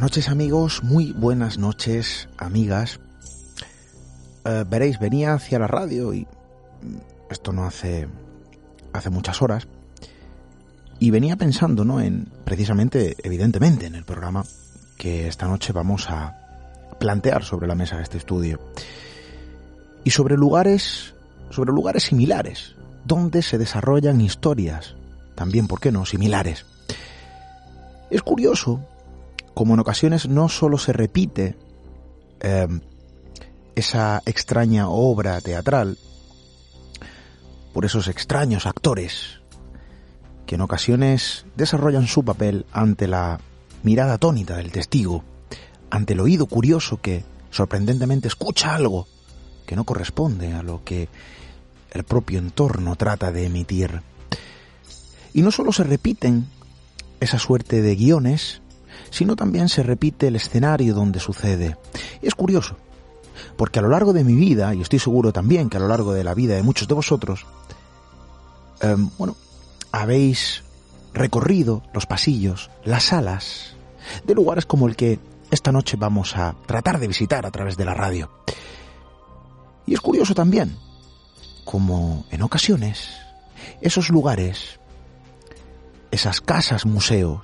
Noches amigos, muy buenas noches amigas. Eh, veréis, venía hacia la radio y mm, esto no hace hace muchas horas y venía pensando, ¿no? En precisamente, evidentemente, en el programa que esta noche vamos a plantear sobre la mesa de este estudio y sobre lugares, sobre lugares similares donde se desarrollan historias, también, ¿por qué no?, similares. Es curioso como en ocasiones no solo se repite em, esa extraña obra teatral por esos extraños actores que en ocasiones desarrollan su papel ante la mirada atónita del testigo, ante el oído curioso que sorprendentemente escucha algo que no corresponde a lo que el propio entorno trata de emitir. Y no solo se repiten esa suerte de guiones, sino también se repite el escenario donde sucede. Y es curioso, porque a lo largo de mi vida, y estoy seguro también que a lo largo de la vida de muchos de vosotros, em, bueno, habéis recorrido los pasillos, las salas, de lugares como el que esta noche vamos a tratar de visitar a través de la radio. Y es curioso también, como en ocasiones, esos lugares, esas casas museos,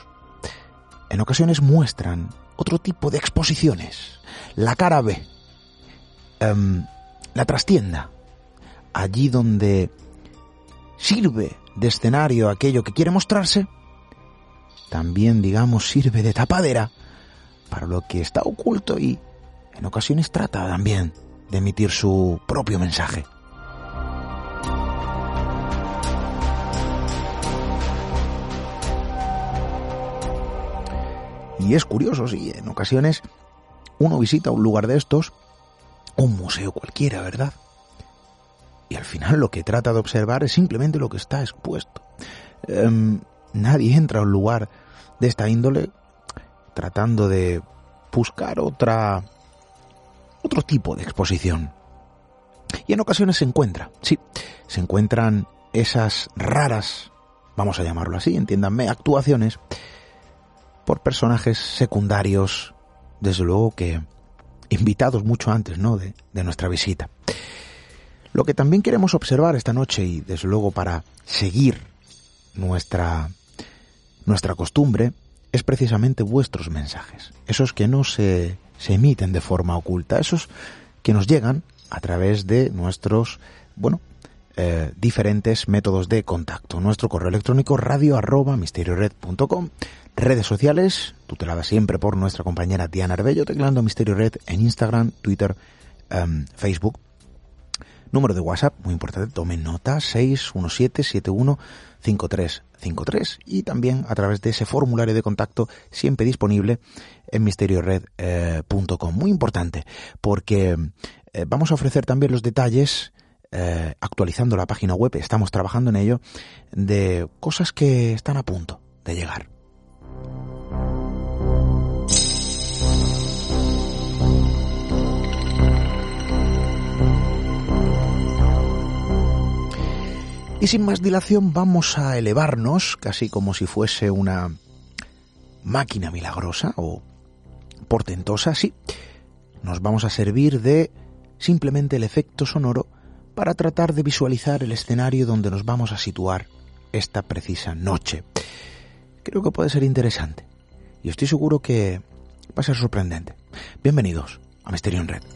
en ocasiones muestran otro tipo de exposiciones. La cara B, em, la trastienda, allí donde sirve de escenario aquello que quiere mostrarse, también, digamos, sirve de tapadera para lo que está oculto y en ocasiones trata también de emitir su propio mensaje. Y es curioso, sí, en ocasiones uno visita un lugar de estos, un museo cualquiera, ¿verdad? Y al final lo que trata de observar es simplemente lo que está expuesto. Em, nadie entra a un lugar de esta índole tratando de buscar otra otro tipo de exposición. Y en ocasiones se encuentra, sí, se encuentran esas raras, vamos a llamarlo así, entiéndanme, actuaciones por personajes secundarios, desde luego que invitados mucho antes, ¿no? De, de nuestra visita. Lo que también queremos observar esta noche y desde luego para seguir nuestra nuestra costumbre es precisamente vuestros mensajes, esos que no se, se emiten de forma oculta, esos que nos llegan a través de nuestros, bueno, eh, diferentes métodos de contacto. Nuestro correo electrónico radio arroba misteriored.com, redes sociales, tuteladas siempre por nuestra compañera Diana Arbello, teclando Misterio Red en Instagram, Twitter, em, Facebook. Número de WhatsApp, muy importante, tomen nota, 617-715353 y también a través de ese formulario de contacto siempre disponible en misteriored.com. Eh, muy importante, porque eh, vamos a ofrecer también los detalles eh, actualizando la página web, estamos trabajando en ello, de cosas que están a punto de llegar. Y sin más dilación vamos a elevarnos, casi como si fuese una máquina milagrosa o portentosa, sí. Nos vamos a servir de simplemente el efecto sonoro para tratar de visualizar el escenario donde nos vamos a situar esta precisa noche. Creo que puede ser interesante y estoy seguro que va a ser sorprendente. Bienvenidos a Misterio en Red.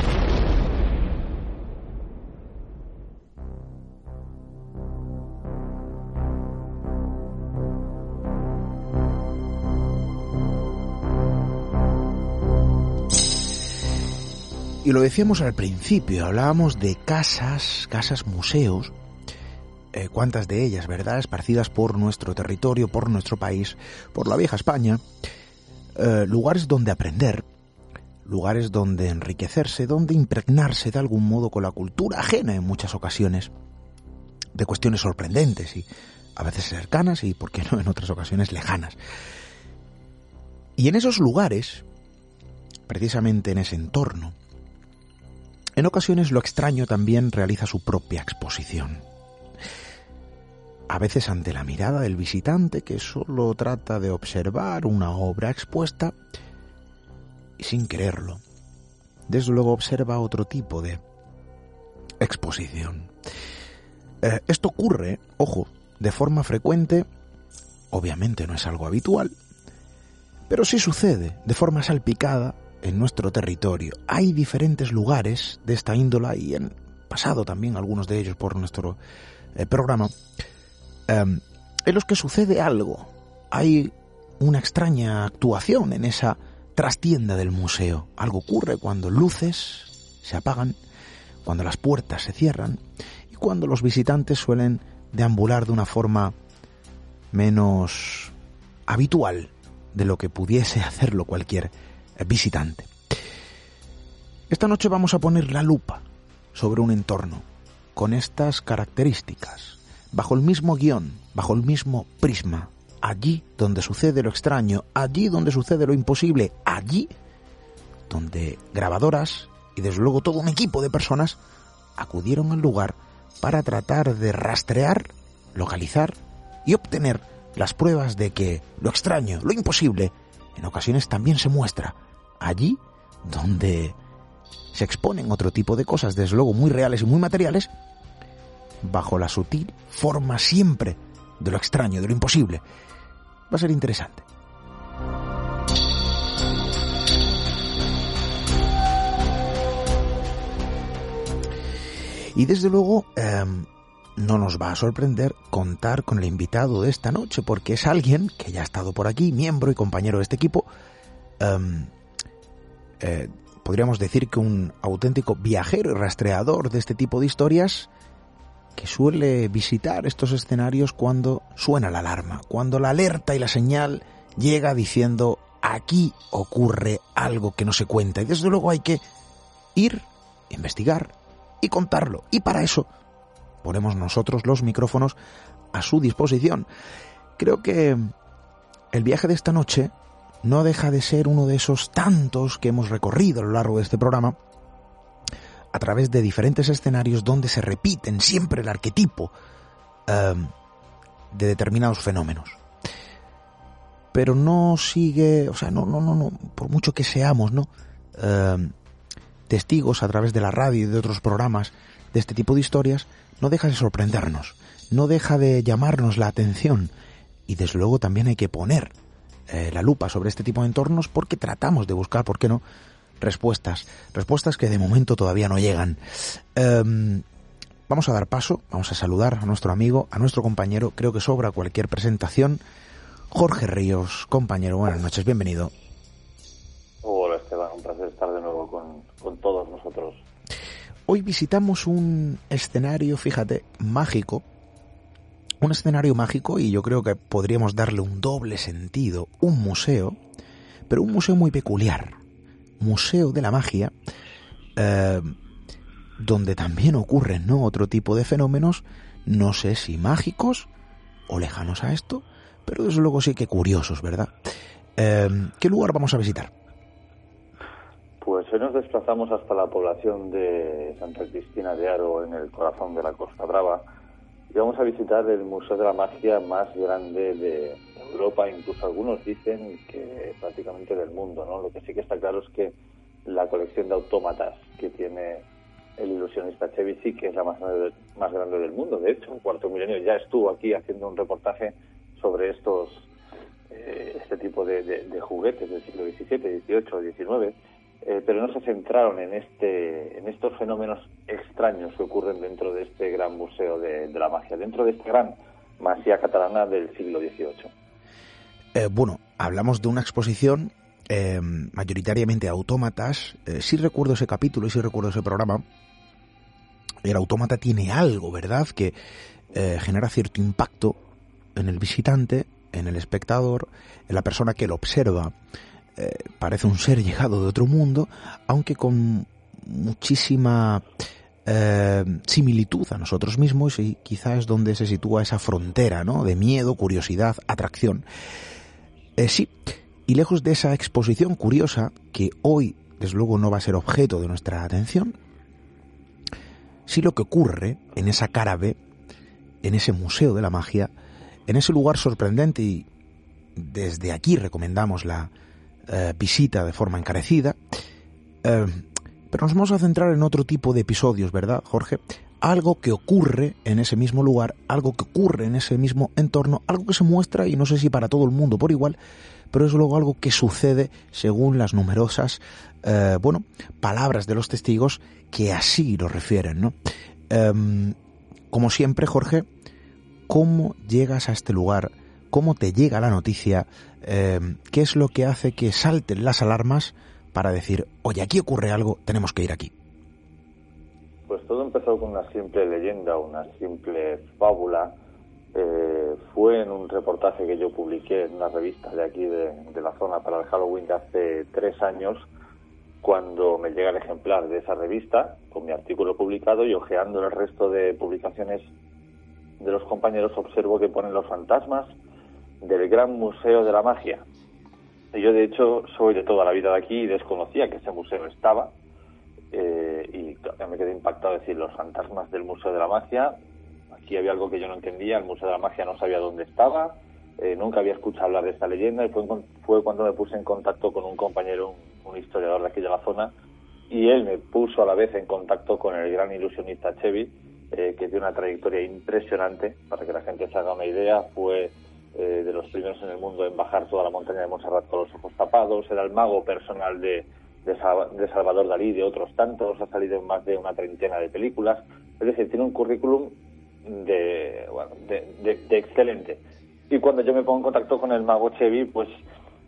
Lo decíamos al principio, hablábamos de casas, casas museos, eh, cuántas de ellas, ¿verdad?, esparcidas por nuestro territorio, por nuestro país, por la vieja España, eh, lugares donde aprender, lugares donde enriquecerse, donde impregnarse de algún modo con la cultura ajena en muchas ocasiones, de cuestiones sorprendentes y a veces cercanas y, por qué no, en otras ocasiones lejanas. Y en esos lugares, precisamente en ese entorno, en ocasiones lo extraño también realiza su propia exposición. A veces ante la mirada del visitante que solo trata de observar una obra expuesta y sin quererlo, desde luego observa otro tipo de exposición. Eh, esto ocurre, ojo, de forma frecuente, obviamente no es algo habitual, pero sí sucede de forma salpicada en nuestro territorio. Hay diferentes lugares de esta índola y han pasado también algunos de ellos por nuestro eh, programa, em, en los que sucede algo. Hay una extraña actuación en esa trastienda del museo. Algo ocurre cuando luces se apagan, cuando las puertas se cierran y cuando los visitantes suelen deambular de una forma menos habitual de lo que pudiese hacerlo cualquier visitante. Esta noche vamos a poner la lupa sobre un entorno con estas características, bajo el mismo guion, bajo el mismo prisma, allí donde sucede lo extraño, allí donde sucede lo imposible, allí donde grabadoras y desde luego todo un equipo de personas acudieron al lugar para tratar de rastrear, localizar y obtener las pruebas de que lo extraño, lo imposible, en ocasiones también se muestra allí donde se exponen otro tipo de cosas, desde luego muy reales y muy materiales, bajo la sutil forma siempre de lo extraño, de lo imposible. Va a ser interesante. Y desde luego em, no nos va a sorprender contar con el invitado de esta noche, porque es alguien que ya ha estado por aquí, miembro y compañero de este equipo, em, eh, podríamos decir que un auténtico viajero y rastreador de este tipo de historias que suele visitar estos escenarios cuando suena la alarma, cuando la alerta y la señal llega diciendo aquí ocurre algo que no se cuenta y desde luego hay que ir, investigar y contarlo. Y para eso ponemos nosotros los micrófonos a su disposición. Creo que el viaje de esta noche no deja de ser uno de esos tantos que hemos recorrido a lo largo de este programa, a través de diferentes escenarios donde se repiten siempre el arquetipo em, de determinados fenómenos. Pero no sigue, o sea, no, no, no, no por mucho que seamos, ¿no? Em, testigos a través de la radio y de otros programas de este tipo de historias, no deja de sorprendernos, no deja de llamarnos la atención y desde luego también hay que poner eh, la lupa sobre este tipo de entornos porque tratamos de buscar, ¿por qué no?, respuestas, respuestas que de momento todavía no llegan. Em, vamos a dar paso, vamos a saludar a nuestro amigo, a nuestro compañero, creo que sobra cualquier presentación. Jorge Ríos, compañero, buenas noches, bienvenido. Hola Esteban, un placer estar de nuevo con, con todos nosotros. Hoy visitamos un escenario, fíjate, mágico, un escenario mágico y yo creo que podríamos darle un doble sentido, un museo, pero un museo muy peculiar, museo de la magia, eh, donde también ocurren ¿no? otro tipo de fenómenos, no sé si mágicos o lejanos a esto, pero desde luego sí que curiosos, ¿verdad? Eh, ¿Qué lugar vamos a visitar? Pues hoy nos desplazamos hasta la población de Santa Cristina de Aro, en el corazón de la Costa Brava, y vamos a visitar el Museo de la Magia más grande de Europa, incluso algunos dicen que prácticamente del mundo, ¿no? Lo que sí que está claro es que la colección de autómatas que tiene el ilusionista Chevy que es la más grande, más grande del mundo. De hecho, un cuarto milenio ya estuvo aquí haciendo un reportaje sobre estos eh, este tipo de, de, juguetes del siglo XVII, XVIII, XIX eh, pero no se centraron en, este, en estos fenómenos extraños que ocurren dentro de este gran museo de, la magia, dentro de esta gran masía catalana del siglo XVIII. Eh, bueno, hablamos de una exposición eh, mayoritariamente autómatas. sí recuerdo ese capítulo y sí recuerdo ese programa. El autómata tiene algo, ¿verdad?, que genera cierto impacto en el visitante, en el espectador, en la persona que lo observa. Eh, parece un ser llegado de otro mundo, aunque con muchísima eh, similitud a nosotros mismos y quizás es donde se sitúa esa frontera ¿no? de miedo, curiosidad, atracción. Eh, sí, y lejos de esa exposición curiosa, que hoy desde luego no va a ser objeto de nuestra atención, sí lo que ocurre en esa cara en ese museo de la magia, en ese lugar sorprendente y desde aquí recomendamos la eh, visita de forma encarecida, eh, pero nos vamos a centrar en otro tipo de episodios, ¿verdad, Jorge? Algo que ocurre en ese mismo lugar, algo que ocurre en ese mismo entorno, algo que se muestra, y no sé si para todo el mundo por igual, pero es luego algo que sucede según las numerosas, eh, bueno, palabras de los testigos que así lo refieren, ¿no? Em, como siempre, Jorge, ¿cómo llegas a este lugar? ¿Cómo te llega la noticia? Em, ¿Qué es lo que hace que salten las alarmas para decir, oye, aquí ocurre algo, tenemos que ir aquí? Pues todo empezó con una simple leyenda, una simple fábula. Eh, fue en un reportaje que yo publiqué en una revista de aquí de, de la zona para el Halloween de hace tres años, cuando me llega el ejemplar de esa revista con mi artículo publicado y ojeando el resto de publicaciones de los compañeros observo que ponen los fantasmas del Gran Museo de la Magia. Yo de hecho soy de toda la vida de aquí y desconocía que ese museo estaba eh, y me quedé impactado de decir los fantasmas del Museo de la Magia. Aquí había algo que yo no entendía, el Museo de la Magia no sabía dónde estaba, eh, nunca había escuchado hablar de esta leyenda y fue, fue cuando me puse en contacto con un compañero, un, historiador de aquí de la zona, y él me puso a la vez en contacto con el gran ilusionista Chevy, eh, que tiene una trayectoria impresionante, para que la gente se haga una idea, fue eh, de los primeros en el mundo en bajar toda la montaña de Montserrat con los ojos tapados, era el mago personal de, de, Salvador Dalí, de otros tantos, ha salido en más de una treintena de películas, es decir, tiene un currículum de, bueno, de, de excelente. Y cuando yo me pongo en contacto con el mago Chevy, pues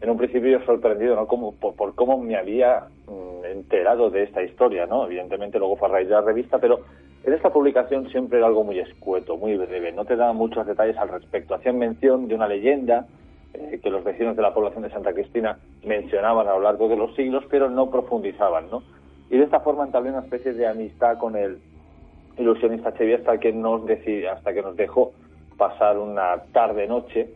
en un principio yo sorprendido, ¿no? Como, por, cómo me había mm, enterado de esta historia, ¿no? Evidentemente luego fue a raíz de la revista, pero en esta publicación siempre era algo muy escueto, muy breve, no te daban muchos detalles al respecto. Hacían mención de una leyenda eh, que los vecinos de la población de Santa Cristina mencionaban a lo largo de los siglos, pero no profundizaban, ¿no? Y de esta forma entablé una especie de amistad con el ilusionista Chevy hasta que nos, hasta que nos dejó pasar una tarde-noche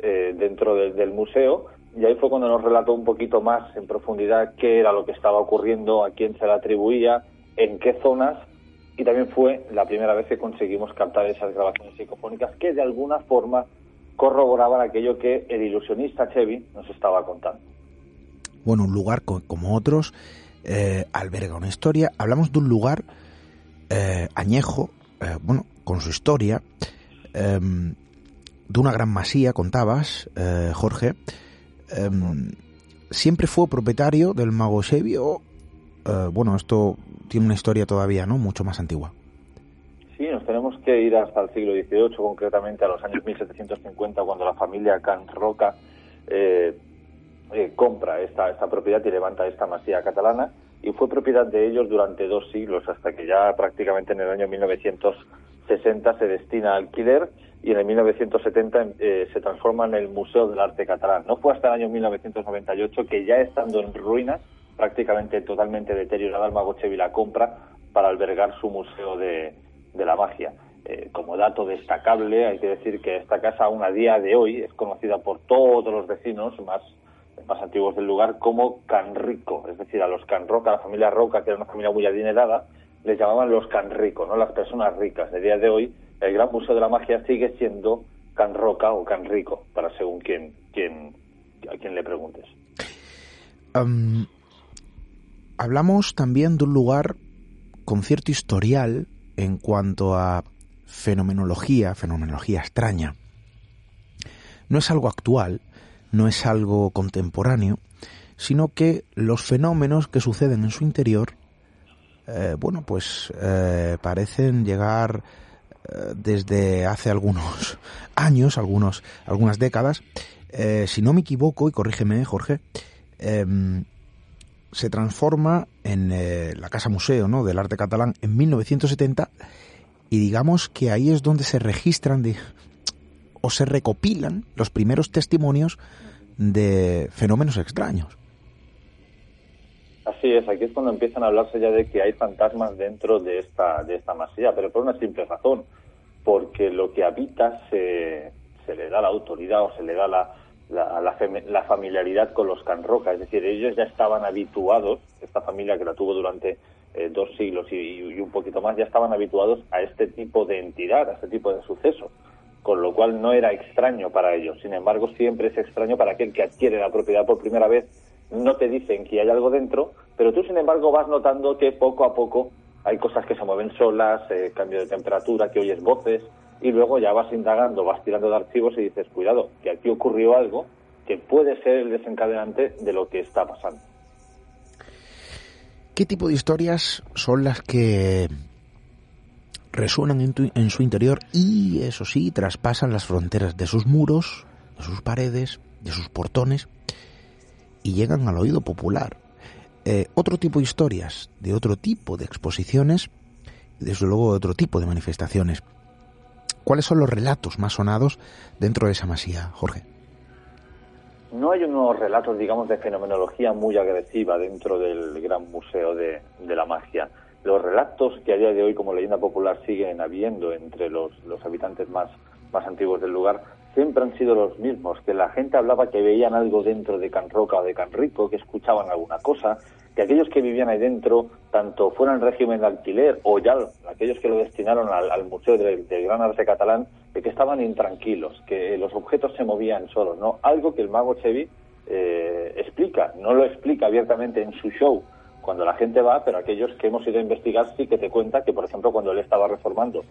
eh, dentro del museo y ahí fue cuando nos relató un poquito más en profundidad qué era lo que estaba ocurriendo, a quién se le atribuía, en qué zonas y también fue la primera vez que conseguimos captar esas grabaciones psicofónicas que de alguna forma corroboraban aquello que el ilusionista Chevy nos estaba contando. Bueno, un lugar como otros eh, alberga una historia. Hablamos de un lugar eh, añejo, bueno, con su historia, Em, de una gran masía, contabas, eh, Jorge. Em, ¿Siempre fue propietario del mago Chevy o, eh, bueno, esto tiene una historia todavía, ¿no? Mucho más antigua. Sí, nos tenemos que ir hasta el siglo XVIII, concretamente a los años 1750, cuando la familia Can Roca eh, compra esta, esta propiedad y levanta esta masía catalana y fue propiedad de ellos durante dos siglos, hasta que ya prácticamente en el año 1900 60 se destina a alquiler y en el 1970 eh, se transforma en el Museo del Arte Catalán. No fue hasta el año 1998 que ya estando en ruinas, prácticamente totalmente deteriorada, el Mago Chevi la compra para albergar su Museo de, la Magia. Eh, como dato destacable, hay que decir que esta casa aún a día de hoy es conocida por todos los vecinos más, más antiguos del lugar como Canrico, es decir, a los Canroca, la familia Roca, que era una familia muy adinerada, les llamaban los can ricos, ¿no? las personas ricas. De día de hoy, el Gran Museo de la Magia sigue siendo can roca o can rico, para según quien, quien, a quien le preguntes. Hablamos también de un lugar con cierto historial en cuanto a fenomenología, fenomenología extraña. No es algo actual, no es algo contemporáneo, sino que los fenómenos que suceden en su interior eh, bueno, pues eh, parecen llegar eh, desde hace algunos años, algunos, algunas décadas. si no me equivoco, y corrígeme, Jorge, em, se transforma en la Casa Museo ¿no? del Arte Catalán en 1970 y digamos que ahí es donde se registran o se recopilan los primeros testimonios de fenómenos extraños. Así es, aquí es cuando empiezan a hablarse ya de que hay fantasmas dentro de esta, de esta masía, pero por una simple razón, porque lo que habita se, se le da la autoridad o se le da la, la, la, familiaridad con los Canroca, es decir, ellos ya estaban habituados, esta familia que la tuvo durante eh, dos siglos y, un poquito más, ya estaban habituados a este tipo de entidad, a este tipo de suceso, con lo cual no era extraño para ellos. Sin embargo, siempre es extraño para aquel que adquiere la propiedad por primera vez. No te dicen que hay algo dentro, pero tú, sin embargo, vas notando que poco a poco hay cosas que se mueven solas, eh, cambio de temperatura, que oyes voces, y luego ya vas indagando, vas tirando de archivos y dices, cuidado, que aquí ocurrió algo que puede ser el desencadenante de lo que está pasando. ¿Qué tipo de historias son las que resuenan en, su interior y, eso sí, traspasan las fronteras de sus muros, de sus paredes, de sus portones y llegan al oído popular? Eh, otro tipo de historias, de otro tipo de exposiciones y desde luego de otro tipo de manifestaciones. ¿Cuáles son los relatos más sonados dentro de esa masía, Jorge? No hay unos relatos, digamos, de fenomenología muy agresiva dentro del gran museo de, la magia. Los relatos que a día de hoy, como leyenda popular, siguen habiendo entre los, habitantes más antiguos del lugar, siempre han sido los mismos, que la gente hablaba que veían algo dentro de Can Roca o de Can Rico, que escuchaban alguna cosa, que aquellos que vivían ahí dentro, tanto fueran en régimen de alquiler o ya aquellos que lo destinaron al, Museo del, Gran Arte Catalán, de que estaban intranquilos, que los objetos se movían solos, ¿no? Algo que el mago Chevy eh, explica, no lo explica abiertamente en su show cuando la gente va, pero aquellos que hemos ido a investigar sí que te cuenta que, por ejemplo, cuando él estaba reformando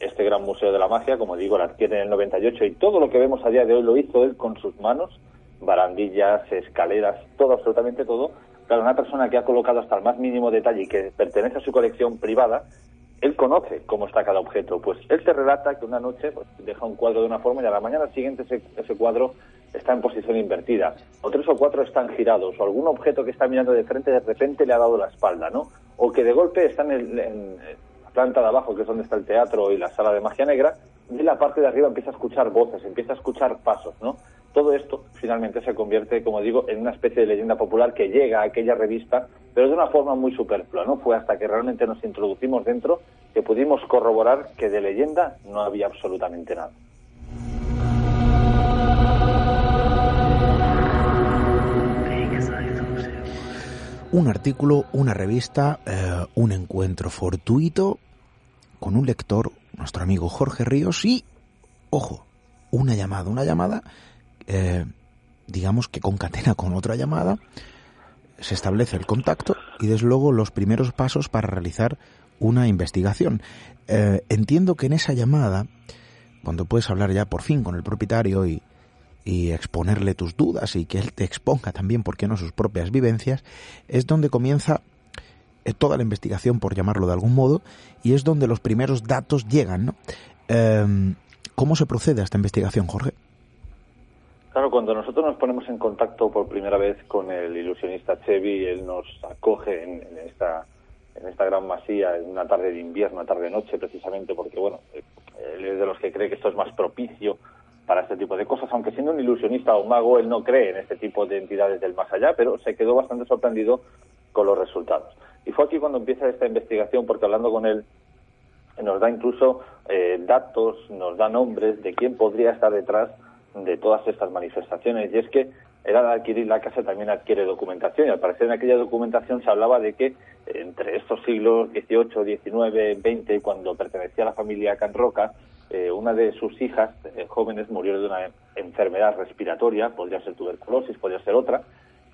este gran museo de la magia, como digo, la adquiere en el 98 y todo lo que vemos a día de hoy lo hizo él con sus manos, barandillas, escaleras, todo, absolutamente todo, Claro, una persona que ha colocado hasta el más mínimo detalle y que pertenece a su colección privada, él conoce cómo está cada objeto. Pues él te relata que una noche pues, deja un cuadro de una forma y a la mañana siguiente ese, ese, cuadro está en posición invertida. O tres o cuatro están girados. O algún objeto que está mirando de frente de repente le ha dado la espalda, ¿no? O que de golpe está en, la planta de abajo, que es donde está el teatro y la sala de magia negra, y la parte de arriba empieza a escuchar voces, empieza a escuchar pasos, ¿no? Todo esto finalmente se convierte, como digo, en una especie de leyenda popular que llega a aquella revista, pero de una forma muy superflua, ¿no? Fue hasta que realmente nos introducimos dentro que pudimos corroborar que de leyenda no había absolutamente nada. Un artículo, una revista, eh, un encuentro fortuito con un lector, nuestro amigo Jorge Ríos, y, ojo, una llamada, una llamada eh, digamos que concatena con otra llamada, se establece el contacto y desde luego los primeros pasos para realizar una investigación. Eh, entiendo que en esa llamada, cuando puedes hablar ya por fin con el propietario y, exponerle tus dudas y que él te exponga también, ¿por qué no?, sus propias vivencias, es donde comienza eh, toda la investigación, por llamarlo de algún modo, y es donde los primeros datos llegan, ¿no? ¿Cómo se procede a esta investigación, Jorge? Claro, cuando nosotros nos ponemos en contacto por primera vez con el ilusionista Chevy, él nos acoge en, esta en esta gran masía en una tarde de invierno, una tarde-noche, precisamente porque, bueno, él es de los que cree que esto es más propicio para este tipo de cosas, aunque siendo un ilusionista o un mago, él no cree en este tipo de entidades del más allá, pero se quedó bastante sorprendido con los resultados. Y fue aquí cuando empieza esta investigación, porque hablando con él, nos da incluso eh, datos, nos da nombres de quién podría estar detrás de todas estas manifestaciones. Y es que era de adquirir la casa también adquiere documentación y al parecer en aquella documentación se hablaba de que entre estos siglos XVIII, XIX, XX, cuando pertenecía a la familia Canroca, eh, una de sus hijas eh, jóvenes murió de una enfermedad respiratoria, podría ser tuberculosis, podría ser otra,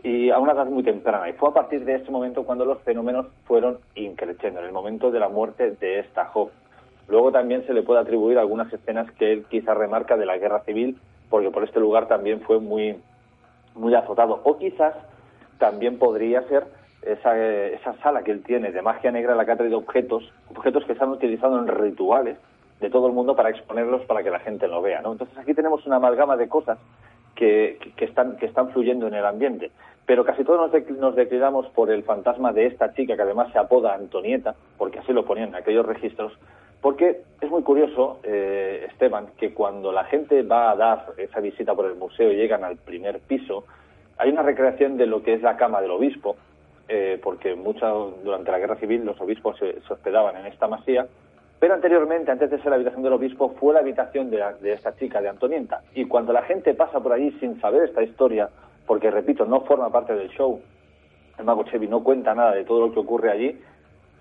y a una edad muy temprana. Y fue a partir de ese momento cuando los fenómenos fueron increciendo, en el momento de la muerte de esta joven. Luego también se le puede atribuir algunas escenas que él quizá remarca de la guerra civil porque por este lugar también fue muy, muy azotado. O quizás también podría ser esa, esa sala que él tiene de magia negra en la que ha traído objetos, objetos que se han utilizado en rituales de todo el mundo para exponerlos para que la gente lo vea. ¿no? Entonces aquí tenemos una amalgama de cosas que, que, están, que están fluyendo en el ambiente. Pero casi todos nos, nos declinamos por el fantasma de esta chica que además se apoda Antonieta, porque así lo ponían en aquellos registros, porque es muy curioso, eh, Esteban, que cuando la gente va a dar esa visita por el museo y llegan al primer piso, hay una recreación de lo que es la cama del obispo, eh, porque mucho, durante la guerra civil los obispos se, hospedaban en esta masía, pero anteriormente, antes de ser la habitación del obispo, fue la habitación de, esta chica, de Antonieta. Y cuando la gente pasa por allí sin saber esta historia, porque repito, no forma parte del show, el mago Chevy no cuenta nada de todo lo que ocurre allí,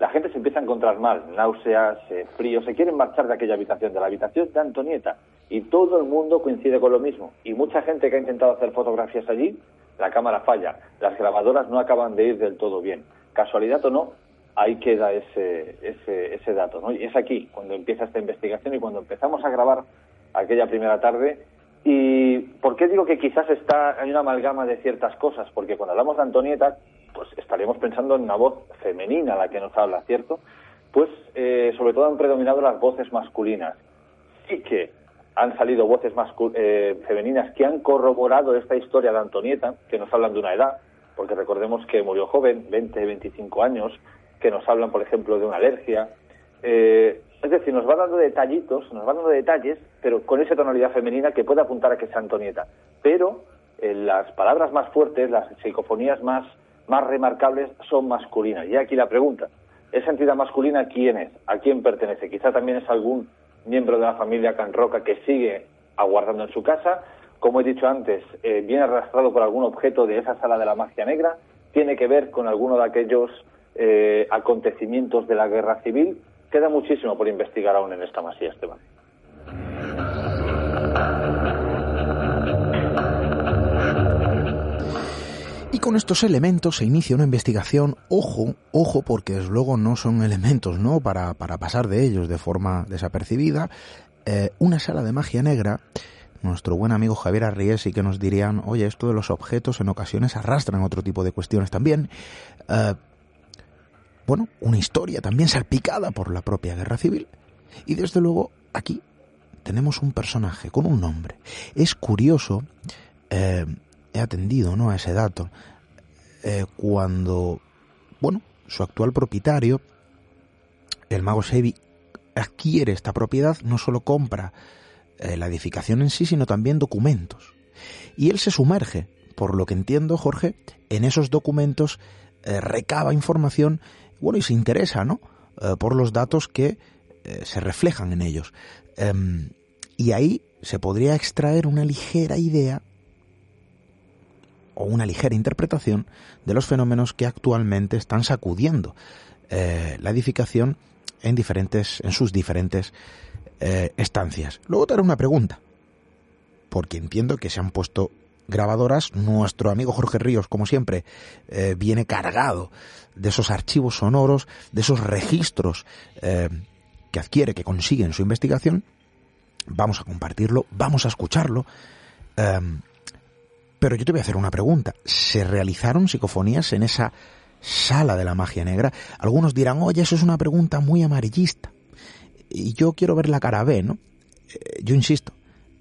la gente se empieza a encontrar mal, náuseas, eh, frío, se quieren marchar de aquella habitación, de la habitación de Antonieta, y todo el mundo coincide con lo mismo. Y mucha gente que ha intentado hacer fotografías allí, la cámara falla, las grabadoras no acaban de ir del todo bien. Casualidad o no, ahí queda ese, ese, ese dato. ¿no? Y es aquí cuando empieza esta investigación y cuando empezamos a grabar aquella primera tarde. ¿Y por qué digo que quizás está, hay una amalgama de ciertas cosas? Porque cuando hablamos de Antonieta, pues estaríamos pensando en una voz femenina la que nos habla, ¿cierto? Pues eh, sobre todo han predominado las voces masculinas. Sí que han salido voces eh, femeninas que han corroborado esta historia de Antonieta, que nos hablan de una edad, porque recordemos que murió joven, 20, 25 años, que nos hablan, por ejemplo, de una alergia. Eh, es decir, nos va dando detallitos, nos va dando detalles, pero con esa tonalidad femenina que puede apuntar a que sea Antonieta. Pero las palabras más fuertes, las psicofonías más más remarcables son masculinas. Y aquí la pregunta, ¿esa entidad masculina quién es? ¿A quién pertenece? Quizá también es algún miembro de la familia Can Roca que sigue aguardando en su casa. Como he dicho antes, eh, viene arrastrado por algún objeto de esa sala de la magia negra. Tiene que ver con alguno de aquellos eh, acontecimientos de la guerra civil. Queda muchísimo por investigar aún en esta masía, Esteban. Y con estos elementos se inicia una investigación, ojo, ojo, porque luego no son elementos, ¿no? Para, para pasar de ellos de forma desapercibida. Eh, una sala de magia negra, nuestro buen amigo Javier Arriés y que nos dirían, oye, esto de los objetos en ocasiones arrastran otro tipo de cuestiones también. Eh, bueno, una historia también salpicada por la propia guerra civil. Y desde luego, aquí tenemos un personaje con un nombre. Es curioso eh, he atendido ¿no? a ese dato. Eh, cuando, bueno, su actual propietario, el mago Sebi, adquiere esta propiedad, no solo compra eh, la edificación en sí, sino también documentos. Y él se sumerge, por lo que entiendo, Jorge, en esos documentos recaba información, bueno, y se interesa, ¿no? por los datos que se reflejan en ellos. Em, y ahí se podría extraer una ligera idea o una ligera interpretación de los fenómenos que actualmente están sacudiendo eh, la edificación en diferentes, en sus diferentes eh, estancias. Luego te haré una pregunta, porque entiendo que se han puesto grabadoras. Nuestro amigo Jorge Ríos, como siempre, eh, viene cargado de esos archivos sonoros, de esos registros que adquiere, que consigue en su investigación. Vamos a compartirlo, vamos a escucharlo. Pero yo te voy a hacer una pregunta. ¿Se realizaron psicofonías en esa sala de la magia negra? Algunos dirán, oye, eso es una pregunta muy amarillista. Y yo quiero ver la cara B, ¿no? Eh, yo insisto.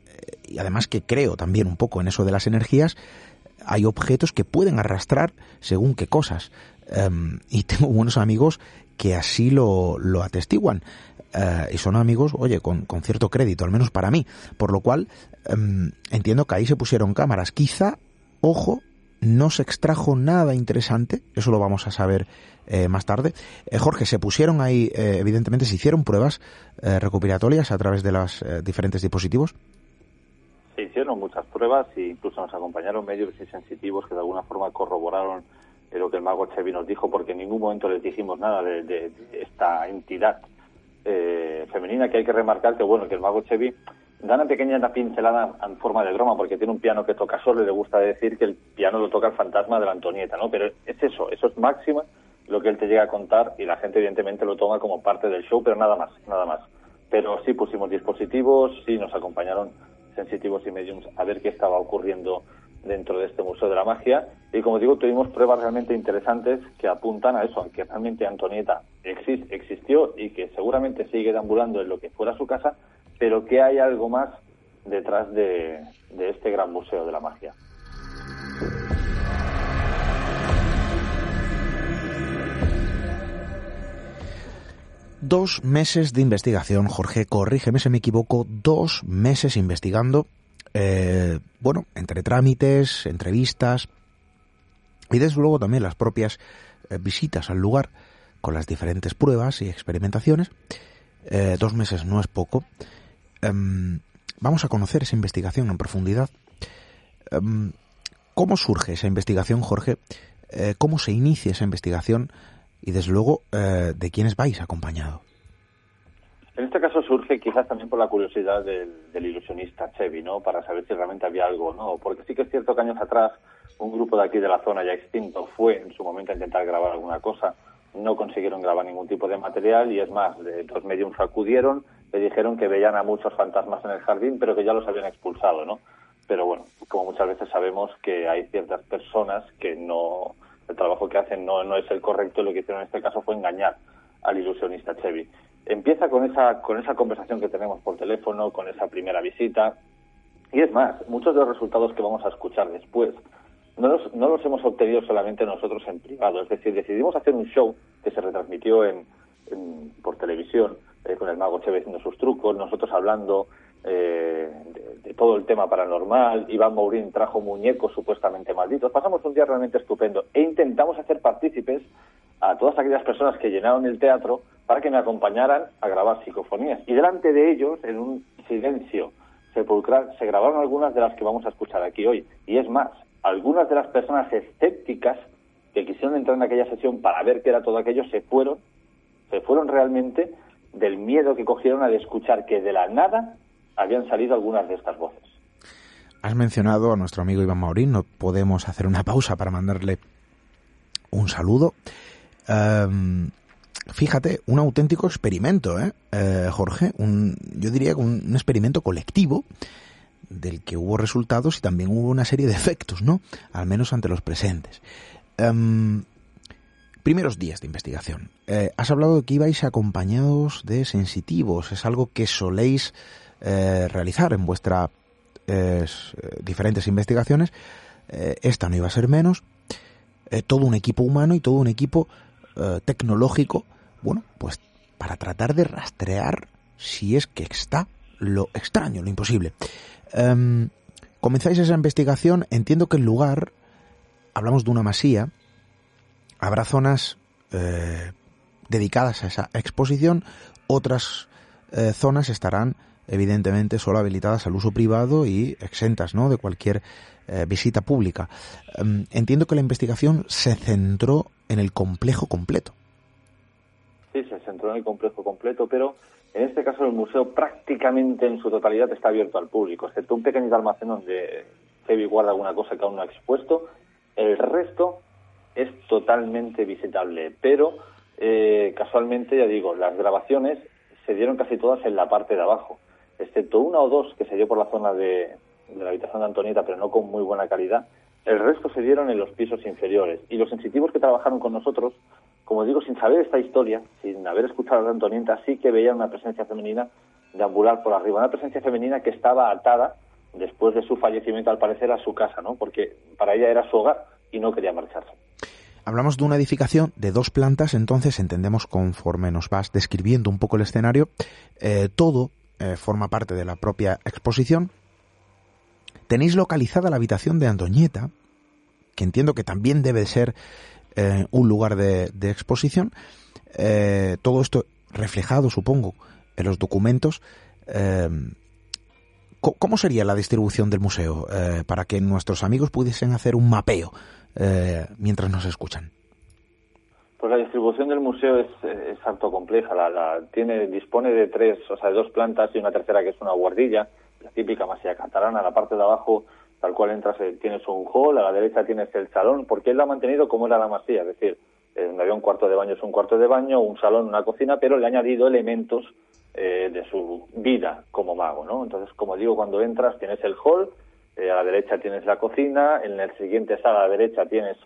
Eh, y además que creo también un poco en eso de las energías. Hay objetos que pueden arrastrar según qué cosas. Em, y tengo buenos amigos que así lo, lo atestiguan. Eh, y son amigos, oye, con, cierto crédito, al menos para mí. Por lo cual, em, entiendo que ahí se pusieron cámaras. Quizá, ojo, no se extrajo nada interesante, eso lo vamos a saber eh, más tarde. Eh, Jorge, se pusieron ahí, evidentemente, se hicieron pruebas recopilatorias a través de los diferentes dispositivos. Se hicieron muchas pruebas e incluso nos acompañaron medios y sensitivos que de alguna forma corroboraron lo que el mago Chevy nos dijo, porque en ningún momento les dijimos nada de esta entidad eh, femenina que hay que remarcar que bueno que el mago Chevy da una pequeña pincelada en forma de broma porque tiene un piano que toca solo y le gusta decir que el piano lo toca el fantasma de la Antonieta, ¿no? Pero es eso, eso es máxima lo que él te llega a contar y la gente evidentemente lo toma como parte del show, pero nada más, nada más. Pero sí pusimos dispositivos, sí nos acompañaron sensitivos y mediums a ver qué estaba ocurriendo dentro de este Museo de la Magia. Y como digo, tuvimos pruebas realmente interesantes que apuntan a eso, a que realmente Antonieta existió y que seguramente sigue deambulando en lo que fuera su casa, pero que hay algo más detrás de, de este gran Museo de la Magia. Dos meses de investigación, Jorge, corrígeme si me equivoco, dos meses investigando eh, bueno, entre trámites, entrevistas y desde luego también las propias eh, visitas al lugar con las diferentes pruebas y experimentaciones. Eh, dos meses no es poco. Em, vamos a conocer esa investigación en profundidad. Em, ¿Cómo surge esa investigación, Jorge? Eh, ¿Cómo se inicia esa investigación? Y desde luego, ¿de quiénes vais acompañado? En este caso surge quizás también por la curiosidad del, ilusionista Chevy, ¿no? Para saber si realmente había algo, ¿no? Porque sí que es cierto que años atrás un grupo de aquí de la zona ya extinto fue en su momento a intentar grabar alguna cosa, no consiguieron grabar ningún tipo de material y es más, de, los mediums acudieron, le dijeron que veían a muchos fantasmas en el jardín, pero que ya los habían expulsado, ¿no? Pero bueno, como muchas veces sabemos que hay ciertas personas que no, el trabajo que hacen no, no es el correcto y lo que hicieron en este caso fue engañar al ilusionista Chevy. Empieza con esa, con esa conversación que tenemos por teléfono, con esa primera visita, y es más, muchos de los resultados que vamos a escuchar después no los, no los hemos obtenido solamente nosotros en privado, es decir, decidimos hacer un show que se retransmitió en, por televisión eh, con el mago Cheve haciendo sus trucos, nosotros hablando eh, de, todo el tema paranormal, Iván Mourín trajo muñecos supuestamente malditos, pasamos un día realmente estupendo e intentamos hacer partícipes a todas aquellas personas que llenaron el teatro para que me acompañaran a grabar psicofonías. Y delante de ellos, en un silencio sepulcral, se grabaron algunas de las que vamos a escuchar aquí hoy. Y es más, algunas de las personas escépticas que quisieron entrar en aquella sesión para ver qué era todo aquello se fueron, se fueron realmente del miedo que cogieron al escuchar que de la nada habían salido algunas de estas voces. Has mencionado a nuestro amigo Iván Maurín, no podemos hacer una pausa para mandarle un saludo. Em, fíjate, un auténtico experimento, ¿eh? eh Jorge, un, yo diría un, un experimento colectivo del que hubo resultados y también hubo una serie de efectos, ¿no? Al menos ante los presentes. Em, primeros días de investigación. Eh, has hablado de que ibais acompañados de sensitivos. Es algo que soléis eh, realizar en vuestras eh, diferentes investigaciones. esta no iba a ser menos. todo un equipo humano y todo un equipo tecnológico. Bueno, pues para tratar de rastrear si es que está lo extraño, lo imposible. Em, comenzáis esa investigación, entiendo que el lugar, hablamos de una masía, habrá zonas eh, dedicadas a esa exposición, otras eh, zonas estarán evidentemente solo habilitadas al uso privado y exentas ¿no? de cualquier eh, visita pública. Em, entiendo que la investigación se centró en el complejo completo. Sí, se centró en el complejo completo, pero en este caso, el museo prácticamente en su totalidad está abierto al público, excepto un pequeño almacén donde Cebi guarda alguna cosa que aún no ha expuesto. El resto es totalmente visitable, pero eh, casualmente, ya digo, las grabaciones se dieron casi todas en la parte de abajo, excepto una o dos que se dio por la zona de, de la habitación de Antonieta, pero no con muy buena calidad. El resto se dieron en los pisos inferiores. Y los sensitivos que trabajaron con nosotros como digo, sin saber esta historia, sin haber escuchado a Antonieta, sí que veía una presencia femenina deambular por arriba, una presencia femenina que estaba atada después de su fallecimiento, al parecer, a su casa, ¿no? Porque para ella era su hogar y no quería marcharse. Hablamos de una edificación de dos plantas, entonces entendemos conforme nos vas describiendo un poco el escenario, eh, todo eh, forma parte de la propia exposición. Tenéis localizada la habitación de Antonieta, que entiendo que también debe ser eh, un lugar de, exposición. Eh, todo esto reflejado, supongo, en los documentos. Eh, ¿Cómo sería la distribución del museo para que nuestros amigos pudiesen hacer un mapeo mientras nos escuchan? Pues la distribución del museo es, es harto compleja. La, tiene, dispone de tres, o sea, de dos plantas y una tercera que es una guardilla, la típica masía catalana. La parte de abajo tal cual entras eh, tienes un hall, a la derecha tienes el salón, porque él lo ha mantenido como era la masía, es decir, eh, había un cuarto de baño es un cuarto de baño, un salón, una cocina, pero le ha añadido elementos eh, de su vida como mago, ¿no? Entonces, como digo, cuando entras tienes el hall, a la derecha tienes la cocina, en el siguiente sala a la derecha tienes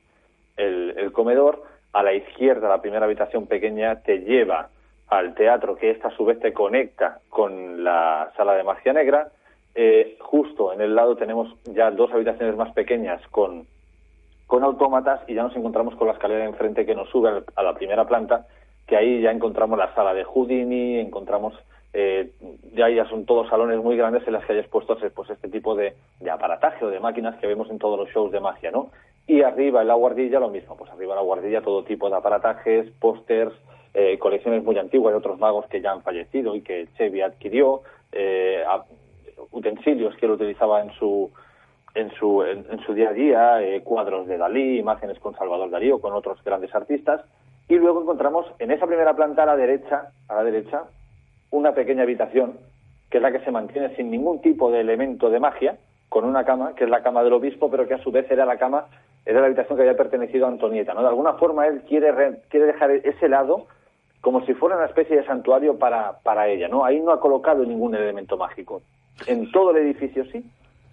el, el comedor, a la izquierda la primera habitación pequeña te lleva al teatro que esta a su vez te conecta con la sala de magia negra, eh, justo en el lado tenemos ya dos habitaciones más pequeñas con, con autómatas y ya nos encontramos con la escalera enfrente que nos sube a la primera planta, que ahí ya encontramos la sala de Houdini, encontramos, eh, ya, ya son todos salones muy grandes en las que hay expuestos pues, este tipo de, de aparataje o de máquinas que vemos en todos los shows de magia, ¿no? Y arriba en la guardilla lo mismo, pues arriba en la guardilla todo tipo de aparatajes, pósters, eh, colecciones muy antiguas de otros magos que ya han fallecido y que Chevy adquirió, eh, utensilios que él utilizaba en su en su, en, su día a día, eh, cuadros de Dalí, imágenes con Salvador Dalí o con otros grandes artistas, y luego encontramos en esa primera planta a la derecha, a la derecha, una pequeña habitación que es la que se mantiene sin ningún tipo de elemento de magia, con una cama, que es la cama del obispo, pero que a su vez era la cama, era la habitación que había pertenecido a Antonieta, ¿no? De alguna forma él quiere, quiere dejar ese lado como si fuera una especie de santuario para, para ella, ¿no? Ahí no ha colocado ningún elemento mágico. En todo el edificio sí,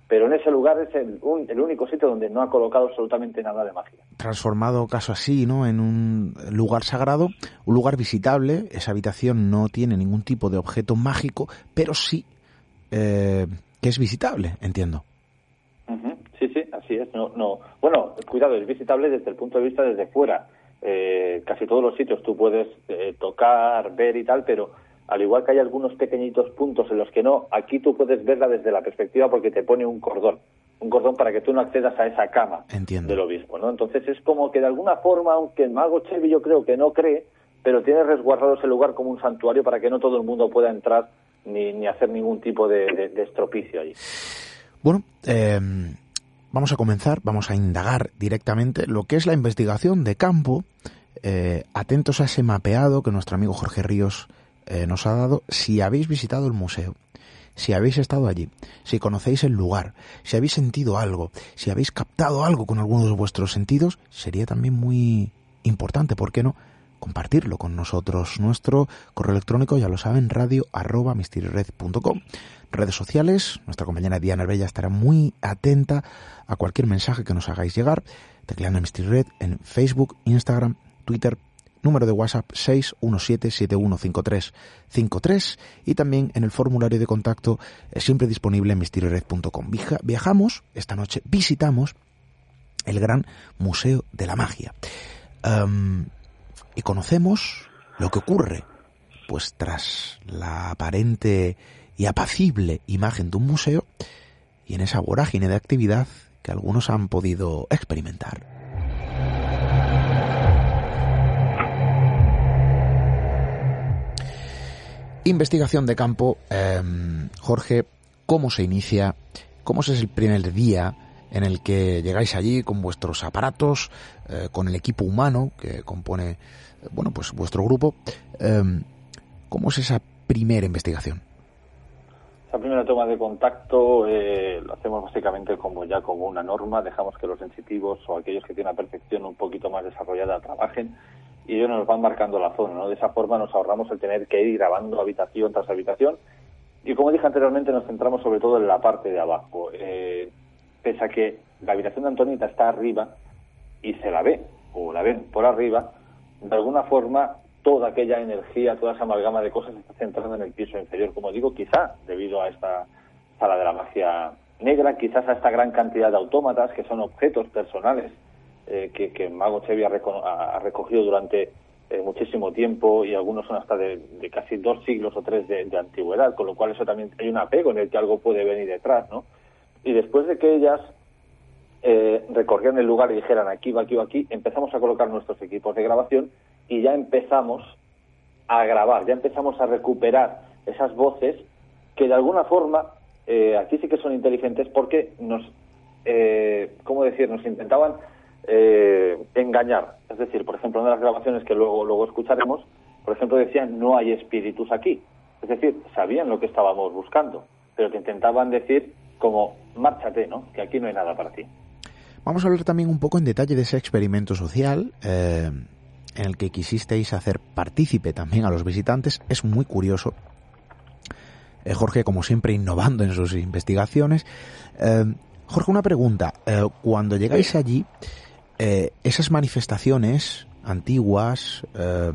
pero en ese lugar es el, único sitio donde no ha colocado absolutamente nada de magia. Transformado caso así, ¿no? En un lugar sagrado, un lugar visitable, esa habitación no tiene ningún tipo de objeto mágico, pero sí eh, que es visitable, entiendo. Así es. No, no. Bueno, cuidado, es visitable desde el punto de vista desde fuera. Eh, casi todos los sitios tú puedes eh, tocar, ver y tal, pero al igual que hay algunos pequeñitos puntos en los que no, aquí tú puedes verla desde la perspectiva porque te pone un cordón, un cordón para que tú no accedas a esa cama del obispo, ¿no? Entonces es como que de alguna forma, aunque el mago Chevy yo creo que no cree, pero tiene resguardado ese lugar como un santuario para que no todo el mundo pueda entrar ni, ni hacer ningún tipo de, estropicio allí. Bueno, em, vamos a comenzar, vamos a indagar directamente lo que es la investigación de campo, eh, atentos a ese mapeado que nuestro amigo Jorge Ríos eh, nos ha dado si habéis visitado el museo, si habéis estado allí, si conocéis el lugar, si habéis sentido algo, si habéis captado algo con alguno de vuestros sentidos, sería también muy importante, ¿por qué no? compartirlo con nosotros. Nuestro correo electrónico, ya lo saben, radio arroba Redes sociales, nuestra compañera Diana Bella estará muy atenta a cualquier mensaje que nos hagáis llegar, tecleando Mystery Red en Facebook, Instagram, Twitter, número de WhatsApp 617715353 y también en el formulario de contacto siempre disponible en misteriored.com. Viajamos, esta noche visitamos el gran Museo de la Magia y conocemos lo que ocurre, pues tras la aparente y apacible imagen de un museo y en esa vorágine de actividad que algunos han podido experimentar. Investigación de campo, em, Jorge, ¿cómo se inicia? ¿Cómo es el primer día en el que llegáis allí con vuestros aparatos, eh, con el equipo humano que compone, bueno, pues vuestro grupo? Em, ¿Cómo es esa primera investigación? Esa primera toma de contacto eh, lo hacemos básicamente como ya como una norma, dejamos que los sensitivos o aquellos que tienen una percepción un poquito más desarrollada trabajen y ellos nos van marcando la zona, ¿no? De esa forma nos ahorramos el tener que ir grabando habitación tras habitación y como dije anteriormente nos centramos sobre todo en la parte de abajo. Eh, pese a que la habitación de Antonita está arriba y se la ve o la ven por arriba, de alguna forma toda aquella energía, toda esa amalgama de cosas está centrando en el piso inferior, como digo, quizá debido a esta sala de la magia negra, quizás a esta gran cantidad de autómatas que son objetos personales eh, que, Mago Chevy ha, recogido durante eh, muchísimo tiempo y algunos son hasta de, casi dos siglos o tres de, antigüedad, con lo cual eso también hay un apego en el que algo puede venir detrás, ¿no? Y después de que ellas eh, recorrieran el lugar y dijeran aquí va, aquí va, aquí, empezamos a colocar nuestros equipos de grabación y ya empezamos a grabar, ya empezamos a recuperar esas voces que de alguna forma aquí sí que son inteligentes porque nos, ¿cómo decir?, nos intentaban eh, engañar. Es decir, por ejemplo, de las grabaciones que luego, luego escucharemos, por ejemplo, decían no hay espíritus aquí. Es decir, sabían lo que estábamos buscando, pero que intentaban decir como márchate, ¿no? Que aquí no hay nada para ti. Vamos a hablar también un poco en detalle de ese experimento social eh, en el que quisisteis hacer partícipe también a los visitantes. Es muy curioso. Eh, Jorge, como siempre, innovando en sus investigaciones. Jorge, una pregunta. cuando llegáis allí, eh, esas manifestaciones antiguas, eh,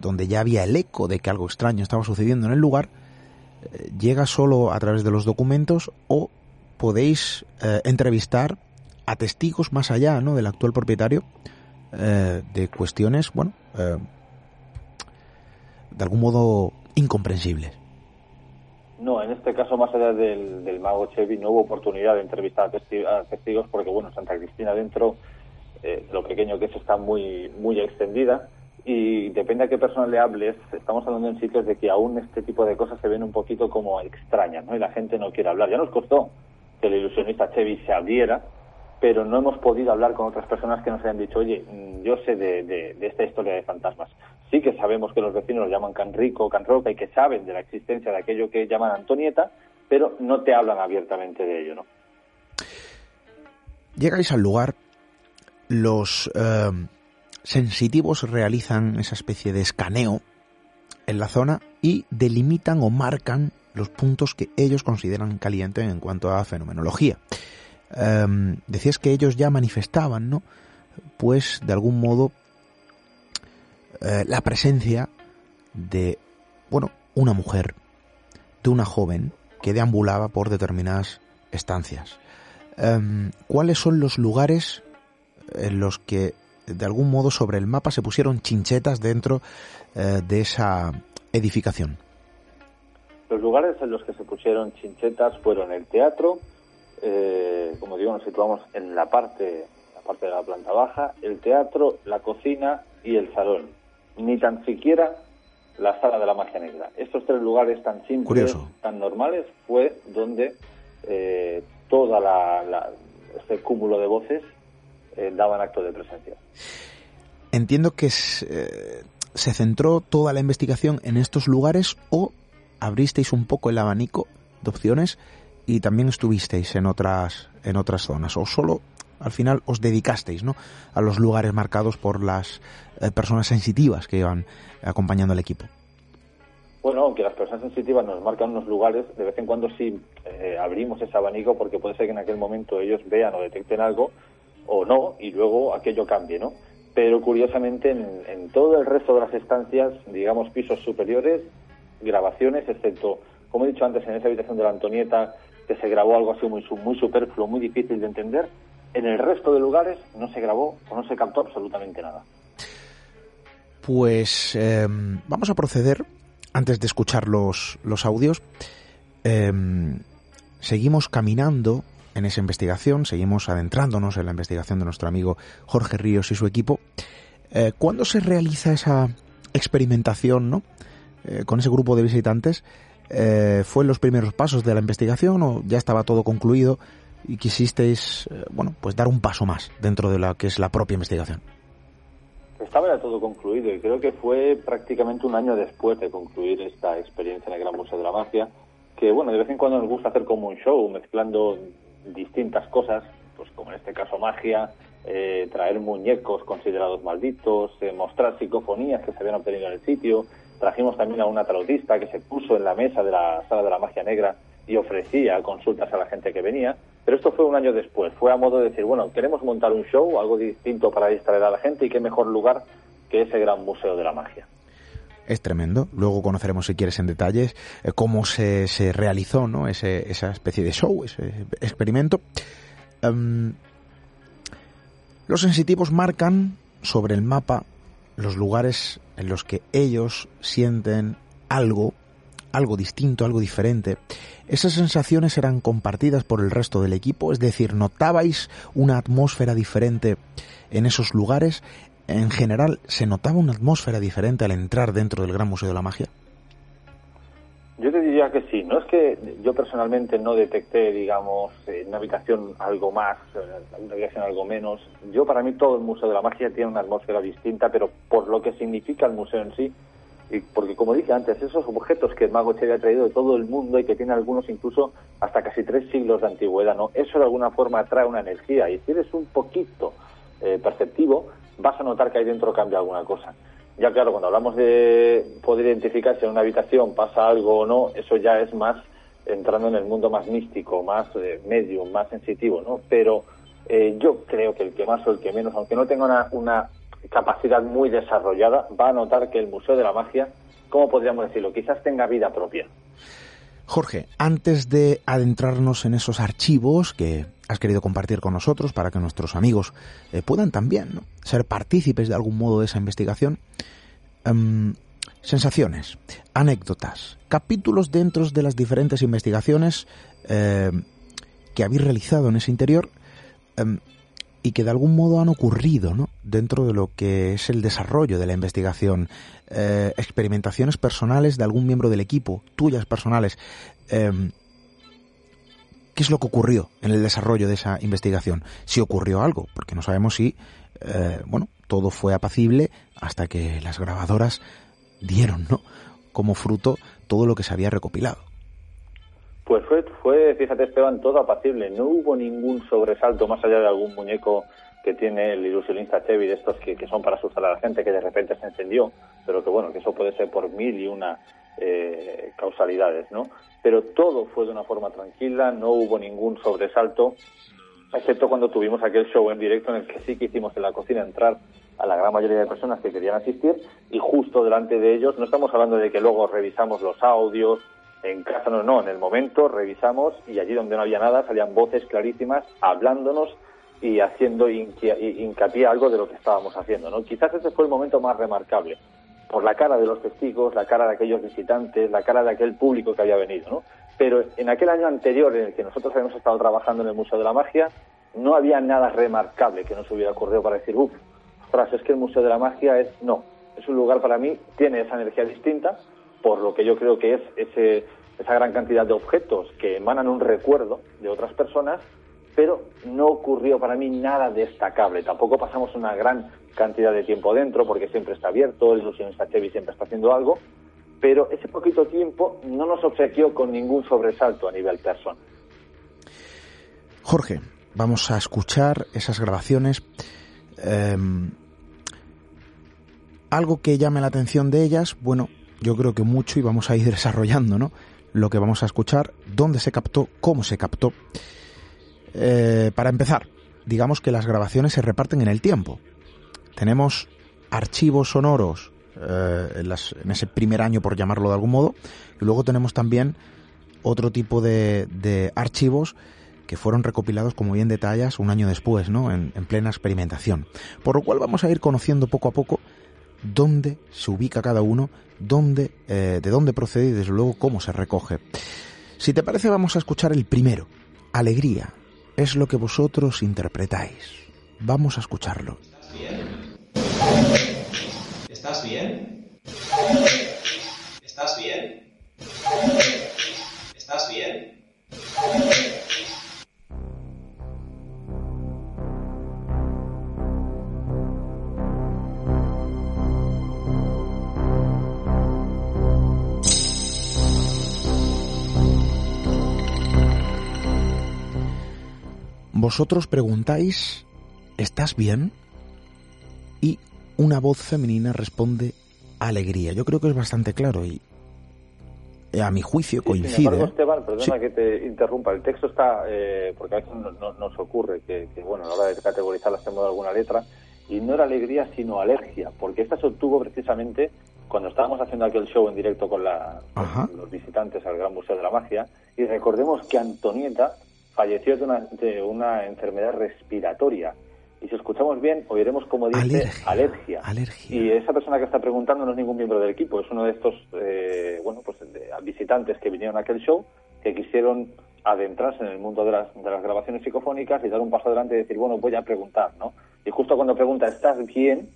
donde ya había el eco de que algo extraño estaba sucediendo en el lugar, eh, llega solo a través de los documentos o podéis entrevistar a testigos más allá ¿no? del actual propietario de cuestiones, bueno, de algún modo incomprensibles. No, en este caso, más allá del, mago Chevy, no hubo oportunidad de entrevistar a, testigos porque, bueno, Santa Cristina dentro, eh, lo pequeño que es, está muy, muy extendida y depende a qué persona le hables, estamos hablando en sitios de que aún este tipo de cosas se ven un poquito como extrañas, ¿no? Y la gente no quiere hablar. Ya nos costó que el ilusionista Chevy se abriera, pero no hemos podido hablar con otras personas que nos hayan dicho, oye, mm, yo sé de, esta historia de fantasmas. Sí que sabemos que los vecinos lo llaman Canrico, Canroca y que saben de la existencia de aquello que llaman Antonieta, pero no te hablan abiertamente de ello, ¿no? Llegáis al lugar, los eh, sensitivos realizan esa especie de escaneo en la zona y delimitan o marcan los puntos que ellos consideran calientes en cuanto a fenomenología. Em, decías que ellos ya manifestaban, ¿no? Pues de algún modo eh, la presencia de, bueno, una mujer, de una joven que deambulaba por determinadas estancias. Em, ¿Cuáles son los lugares en los que de algún modo sobre el mapa se pusieron chinchetas dentro eh, de esa edificación? Los lugares en los que se pusieron chinchetas fueron el teatro, eh, como digo, nos situamos en la parte, la parte de la planta baja, el teatro, la cocina y el salón. Ni tan siquiera la sala de la magia negra. Estos tres lugares tan simples, tan normales, fue donde eh, toda la, este cúmulo de voces eh, daban acto de presencia. Entiendo que se centró toda la investigación en estos lugares o abristeis un poco el abanico de opciones y también estuvisteis en otras, en otras zonas, o solo al final os dedicasteis ¿no? a los lugares marcados por las eh, personas sensitivas que iban acompañando al equipo. Bueno, aunque las personas sensitivas nos marcan unos lugares, de vez en cuando sí eh, abrimos ese abanico porque puede ser que en aquel momento ellos vean o detecten algo o no y luego aquello cambie, ¿no? Pero curiosamente en, en todo el resto de las estancias, digamos pisos superiores, grabaciones, excepto, como he dicho antes, en esa habitación de la Antonieta, que se grabó algo así muy, muy superfluo, muy difícil de entender. En el resto de lugares no se grabó o no se captó absolutamente nada. Pues em, vamos a proceder, antes de escuchar los, los audios, em, seguimos caminando en esa investigación, seguimos adentrándonos en la investigación de nuestro amigo Jorge Ríos y su equipo. Eh, ¿Cuándo se realiza esa experimentación ¿no? Eh, con ese grupo de visitantes? Eh, fue los primeros pasos de la investigación o ya estaba todo concluido y quisisteis, eh, bueno, pues dar un paso más dentro de lo que es la propia investigación? Estaba ya todo concluido y creo que fue prácticamente un año después de concluir esta experiencia en el Gran Museo de la Magia, que bueno, de vez en cuando nos gusta hacer como un show, mezclando distintas cosas, pues como en este caso magia, eh, traer muñecos considerados malditos, eh, mostrar psicofonías que se habían obtenido en el sitio, Trajimos también a una tarotista que se puso en la mesa de la sala de la magia negra y ofrecía consultas a la gente que venía. Pero esto fue un año después. Fue a modo de decir, bueno, queremos montar un show, algo distinto para distraer a la gente y qué mejor lugar que ese gran museo de la magia. Es tremendo. Luego conoceremos, si quieres, en detalles eh, cómo se, se realizó ¿no? Ese, esa especie de show, ese experimento. Em, los sensitivos marcan sobre el mapa los lugares en los que ellos sienten algo, algo distinto, algo diferente. Esas sensaciones eran compartidas por el resto del equipo, es decir, notabais una atmósfera diferente en esos lugares. En general, ¿se notaba una atmósfera diferente al entrar dentro del Gran Museo de la Magia? Yo te diría que sí. No es que yo personalmente no detecté, digamos, en una habitación algo más, en una habitación algo menos. Yo, para mí, todo el Museo de la Magia tiene una atmósfera distinta, pero por lo que significa el museo en sí. Y porque, como dije antes, esos objetos que el mago Che había traído de todo el mundo y que tiene algunos incluso hasta casi tres siglos de antigüedad, ¿no? Eso de alguna forma trae una energía. Y si eres un poquito eh, perceptivo, vas a notar que ahí dentro cambia alguna cosa. Ya claro, cuando hablamos de poder identificar si en una habitación pasa algo o no, eso ya es más entrando en el mundo más místico, más eh, medio, más sensitivo, ¿no? Pero eh, yo creo que el que más o el que menos, aunque no tenga una, una capacidad muy desarrollada, va a notar que el Museo de la Magia, ¿cómo podríamos decirlo? Quizás tenga vida propia. Jorge, antes de adentrarnos en esos archivos que has querido compartir con nosotros para que nuestros amigos eh, puedan también ser partícipes de algún modo de esa investigación, em, sensaciones, anécdotas, capítulos dentro de las diferentes investigaciones eh, que habéis realizado en ese interior em, y que de algún modo han ocurrido ¿no? dentro de lo que es el desarrollo de la investigación, eh, experimentaciones personales de algún miembro del equipo, tuyas personales. ¿Qué es lo que ocurrió en el desarrollo de esa investigación? Si ocurrió algo, porque no sabemos si, eh, bueno, todo fue apacible hasta que las grabadoras dieron, ¿no? Como fruto todo lo que se había recopilado. Pues fue, fue, fíjate Esteban, todo apacible. No hubo ningún sobresalto más allá de algún muñeco que tiene el ilusionista Chevy, de estos que, son para asustar a la gente, que de repente se encendió, pero que bueno, que eso puede ser por mil y una eh, causalidades, ¿no? Pero todo fue de una forma tranquila, no hubo ningún sobresalto, excepto cuando tuvimos aquel show en directo en el que sí que hicimos en la cocina entrar a la gran mayoría de personas que querían asistir y justo delante de ellos, no estamos hablando de que luego revisamos los audios, en casa no, no, en el momento revisamos y allí donde no había nada salían voces clarísimas hablándonos y haciendo hincapié algo de lo que estábamos haciendo, ¿no? Quizás ese fue el momento más remarcable, por la cara de los testigos, la cara de aquellos visitantes, la cara de aquel público que había venido, ¿no? Pero en aquel año anterior en el que nosotros habíamos estado trabajando en el Museo de la Magia, no había nada remarcable que nos hubiera ocurrido para decir, uff, ostras, es que el Museo de la Magia es, no, es un lugar para mí, tiene esa energía distinta, por lo que yo creo que es ese, esa gran cantidad de objetos que emanan un recuerdo de otras personas, pero no ocurrió para mí nada destacable. Tampoco pasamos una gran cantidad de tiempo dentro, porque siempre está abierto, el ilusionista Chevy siempre está haciendo algo, pero ese poquito tiempo no nos obsequió con ningún sobresalto a nivel personal. Jorge, vamos a escuchar esas grabaciones. Em, algo que llame la atención de ellas, bueno, yo creo que mucho y vamos a ir desarrollando, ¿no? Lo que vamos a escuchar, dónde se captó, cómo se captó. Eh, para empezar, digamos que las grabaciones se reparten en el tiempo. Tenemos archivos sonoros eh, en, ese primer año, por llamarlo de algún modo, y luego tenemos también otro tipo de, archivos que fueron recopilados, como bien detallas, un año después, ¿no? En, en, plena experimentación. Por lo cual vamos a ir conociendo poco a poco dónde se ubica cada uno, dónde, eh, de dónde procede y desde luego cómo se recoge. Si te parece vamos a escuchar el primero, Alegría, es lo que vosotros interpretáis. Vamos a escucharlo. ¿Estás bien? ¿Estás bien? ¿Estás bien? Vosotros preguntáis, ¿estás bien? Y una voz femenina responde, alegría. Yo creo que es bastante claro y a mi juicio coincide. sin embargo, Esteban, perdona que te interrumpa, el texto está, eh, porque a veces nos ocurre que, bueno, a la hora de categorizarla hacemos alguna letra, y no era alegría, sino alergia, porque esta se obtuvo precisamente cuando estábamos haciendo aquel show en directo con, la, con los visitantes al Gran Museo de la Magia, y recordemos que Antonieta falleció de una, de una enfermedad respiratoria. Y si escuchamos bien, oiremos como dice alergia. Y esa persona que está preguntando no es ningún miembro del equipo, es uno de estos eh, bueno, pues visitantes que vinieron a aquel show que quisieron adentrarse en el mundo de las, de las grabaciones psicofónicas y dar un paso adelante y decir, bueno, voy a preguntar, ¿no? Y justo cuando pregunta, ¿estás bien?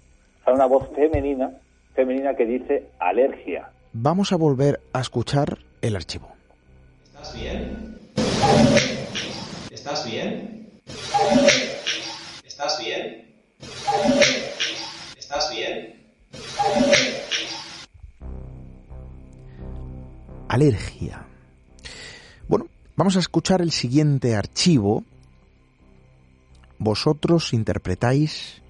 sale una voz femenina, femenina que dice alergia. Vamos a volver a escuchar el archivo. ¿Estás bien? ¿Estás bien? ¿Estás bien? ¿Estás bien? Alergia. Bueno, vamos a escuchar el siguiente archivo. Vosotros interpretáis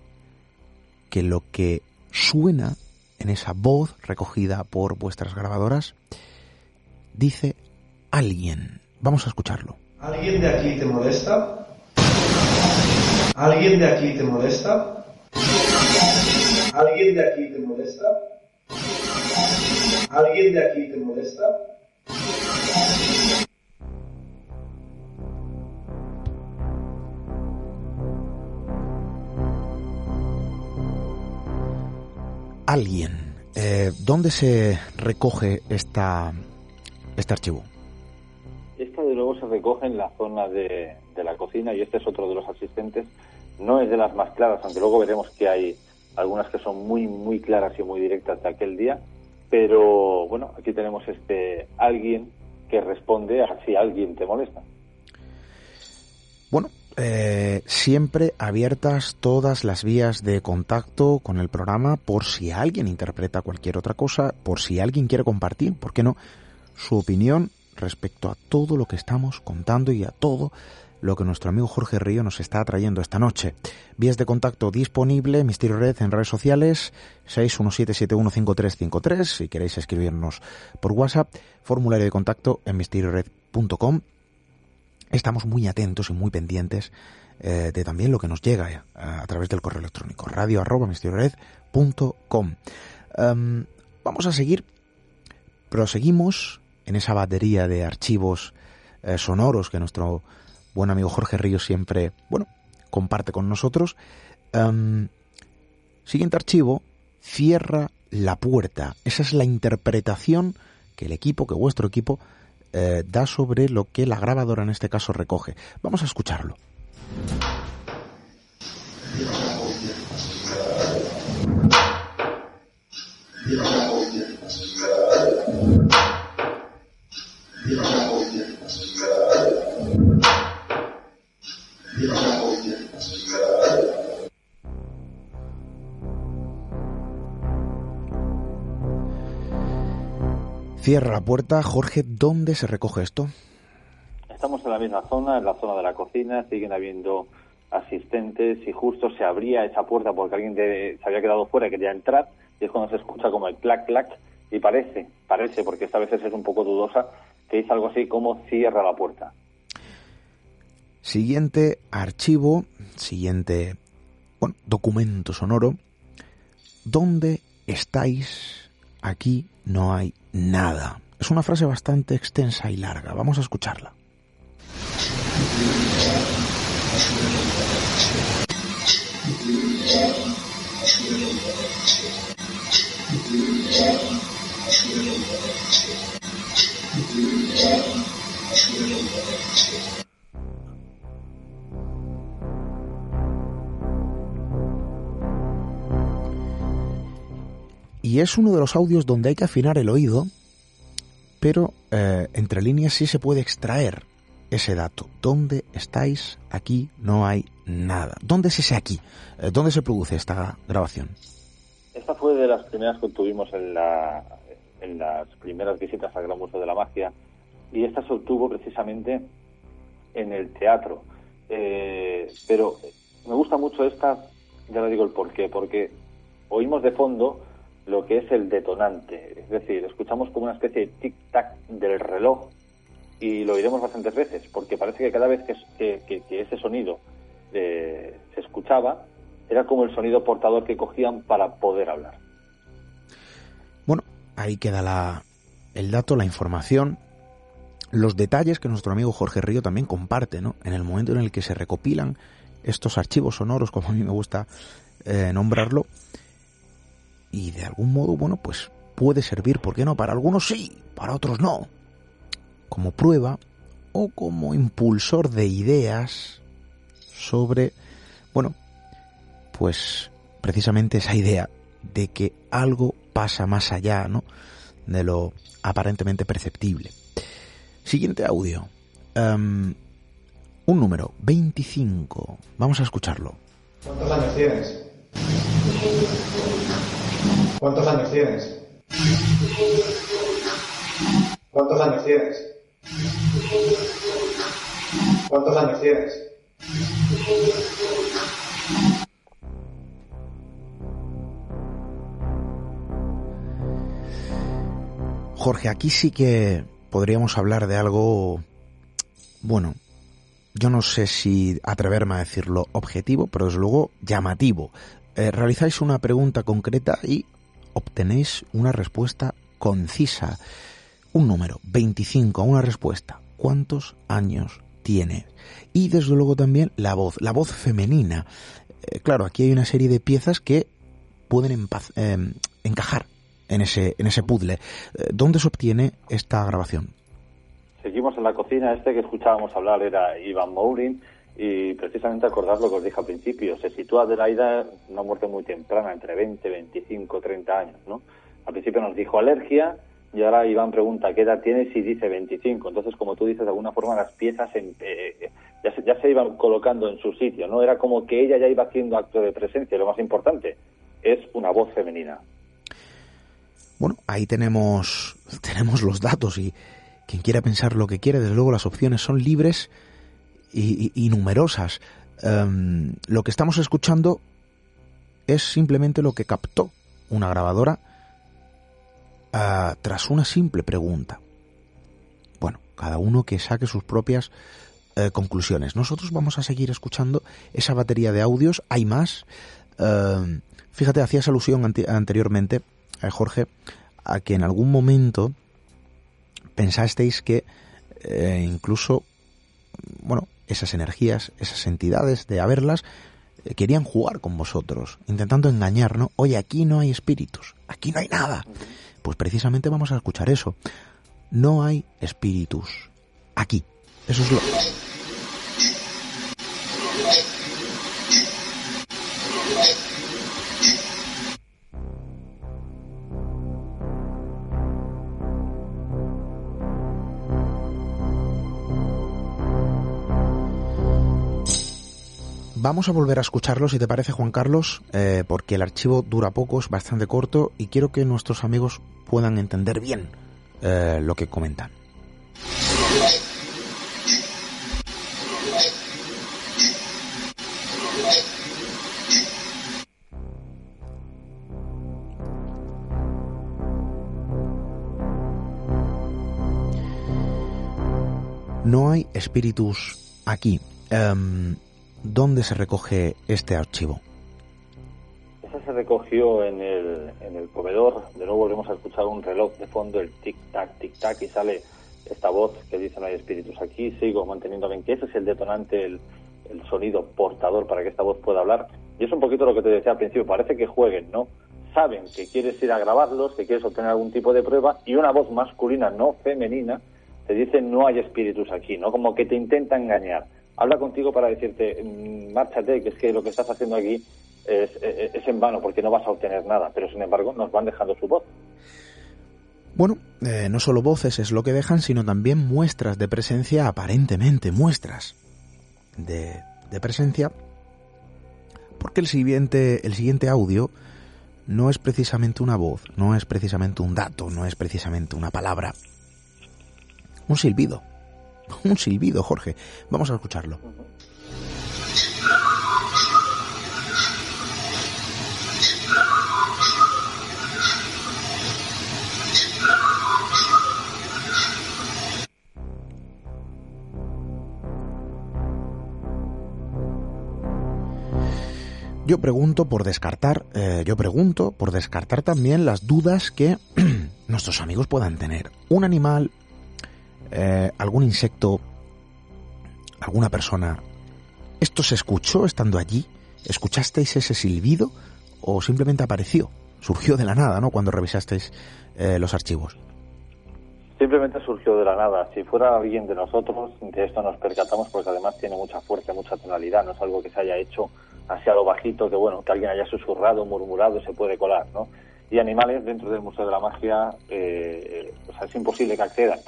que lo que suena en esa voz recogida por vuestras grabadoras dice alguien. Vamos a escucharlo. ¿Alguien de aquí te molesta? ¿Alguien de aquí te molesta? ¿Alguien de aquí te molesta? ¿Alguien de aquí te molesta? Alguien, eh, ¿dónde se recoge esta, este archivo? Esta de luego se recoge en la zona de, de la cocina y este es otro de los asistentes. No es de las más claras, aunque luego veremos que hay algunas que son muy, muy claras y muy directas de aquel día. Pero bueno, aquí tenemos este alguien que responde a si alguien te molesta. Bueno, eh, siempre abiertas todas las vías de contacto con el programa por si alguien interpreta cualquier otra cosa, por si alguien quiere compartir, ¿por qué no? Su opinión respecto a todo lo que estamos contando y a todo lo que nuestro amigo Jorge Río nos está trayendo esta noche. Vías de contacto disponible, Misterio Red en redes sociales, 617-715353, si queréis escribirnos por WhatsApp, formulario de contacto en misteriored.com. Estamos muy atentos y muy pendientes eh, de también lo que nos llega eh, a través del correo electrónico, radio arroba misteriored.com. Um, vamos a seguir, proseguimos en esa batería de archivos eh, sonoros que nuestro buen amigo Jorge Ríos siempre, bueno, comparte con nosotros. Um, siguiente archivo, cierra la puerta. Esa es la interpretación que el equipo, que vuestro equipo, eh, da sobre lo que la grabadora en este caso recoge. Vamos a escucharlo. Cierra la puerta. Jorge, ¿dónde se recoge esto? Estamos en la misma zona, en la zona de la cocina, siguen habiendo asistentes y justo se abría esa puerta porque alguien de- se había quedado fuera y quería entrar y es cuando se escucha como el clac clac y parece, parece, porque esta vez es un poco dudosa, que dice algo así como cierra la puerta. Siguiente archivo, siguiente bueno, documento sonoro. ¿Dónde estáis? Aquí no hay nada. Es una frase bastante extensa y larga. Vamos a escucharla. Y es uno de los audios donde hay que afinar el oído, pero eh, entre líneas sí se puede extraer ese dato. ¿Dónde estáis? Aquí no hay nada. ¿Dónde es ese aquí? Eh, ¿Dónde se produce esta grabación? Esta fue de las primeras que tuvimos en, la, en las primeras visitas al Gran Museo de la Magia y esta se obtuvo precisamente en el teatro. Eh, pero me gusta mucho esta, ya le digo el porqué, porque oímos de fondo lo que es el detonante, es decir, escuchamos como una especie de tic-tac del reloj y lo oiremos bastantes veces, porque parece que cada vez que, ese sonido eh, se escuchaba, era como el sonido portador que cogían para poder hablar. Bueno, ahí queda la, el dato, la información, los detalles que nuestro amigo Jorge Río también comparte, ¿no? En el momento en el que se recopilan estos archivos sonoros, como a mí me gusta eh, nombrarlo, y de algún modo, bueno, pues puede servir, ¿por qué no? Para algunos sí, para otros no. Como prueba o como impulsor de ideas sobre, bueno, pues precisamente esa idea de que algo pasa más allá, ¿no? De lo aparentemente perceptible. Siguiente audio. Um, un número, 25. Vamos a escucharlo. ¿Cuántos años tienes? ¿Cuántos años tienes? ¿Cuántos años tienes? ¿Cuántos años tienes? Jorge, aquí sí que podríamos hablar de algo, bueno, yo no sé si atreverme a decirlo objetivo, pero desde luego llamativo. Eh, realizáis una pregunta concreta y obtenéis una respuesta concisa. Un número, 25, una respuesta. ¿Cuántos años tiene? Y desde luego también la voz, la voz femenina. Eh, claro, aquí hay una serie de piezas que pueden eh, encajar en ese, en ese puzzle. Eh, ¿Dónde se obtiene esta grabación? Seguimos en la cocina. Este que escuchábamos hablar era Iván Mourin y precisamente acordar lo que os dije al principio. Se sitúa Adelaida una muerte muy temprana, entre 20, 25, 30 años, ¿no? Al principio nos dijo alergia y ahora Iván pregunta qué edad tienes y dice 25. Entonces, como tú dices, de alguna forma las piezas en- eh, ya, se, ya se iban colocando en su sitio, ¿no? Era como que ella ya iba haciendo acto de presencia. Lo más importante es una voz femenina. Bueno, ahí tenemos, tenemos los datos y quien quiera pensar lo que quiere, desde luego las opciones son libres y, y- numerosas. Em, lo que estamos escuchando es simplemente lo que captó una grabadora ah, tras una simple pregunta. Bueno, cada uno que saque sus propias eh, conclusiones. Nosotros vamos a seguir escuchando esa batería de audios. Hay más. Em, fíjate, hacías alusión ante- anteriormente, eh, Jorge, a que en algún momento pensasteis que eh, incluso, bueno, esas energías, esas entidades de haberlas, eh, querían jugar con vosotros, intentando engañar, ¿no? Oye, aquí no hay espíritus, aquí no hay nada. Pues precisamente vamos a escuchar eso. No hay espíritus aquí. Eso es lo... Vamos a volver a escucharlo, si te parece, Juan Carlos, eh, porque el archivo dura poco, es bastante corto y quiero que nuestros amigos puedan entender bien eh, lo que comentan. No hay espíritus aquí. Em, ¿Dónde se recoge este archivo? Esa se recogió en el, en el comedor. De nuevo volvemos a escuchar un reloj de fondo, el tic-tac, tic-tac, y sale esta voz que dice no hay espíritus aquí. Sigo manteniéndome en que ese es el detonante, el, el sonido portador para que esta voz pueda hablar. Y es un poquito lo que te decía al principio. Parece que jueguen, ¿no? Saben que quieres ir a grabarlos, que quieres obtener algún tipo de prueba, y una voz masculina, no femenina, te dice no hay espíritus aquí, ¿no? Como que te intenta engañar. Habla contigo para decirte, "Mm, márchate, que es que lo que estás haciendo aquí es, es- en vano porque no vas a obtener nada. Pero sin embargo nos van dejando su voz. Bueno, eh, no solo voces es lo que dejan, sino también muestras de presencia, aparentemente muestras de, de presencia, porque el siguiente, el siguiente audio no es precisamente una voz, no es precisamente un dato, no es precisamente una palabra. Un silbido. Un silbido, Jorge. Vamos a escucharlo. Yo pregunto por descartar, eh, yo pregunto por descartar también las dudas que nuestros amigos puedan tener. Un animal, eh, algún insecto, alguna persona. ¿Esto se escuchó estando allí? ¿Escuchasteis ese silbido o simplemente apareció? Surgió de la nada, ¿no? Cuando revisasteis eh, los archivos. Simplemente surgió de la nada. Si fuera alguien de nosotros, de esto nos percatamos porque además tiene mucha fuerza, mucha tonalidad. No es algo que se haya hecho así a lo bajito, que bueno, que alguien haya susurrado, murmurado, se puede colar, ¿no? Y animales dentro del Museo de la Magia, eh, o sea, es imposible que accedan.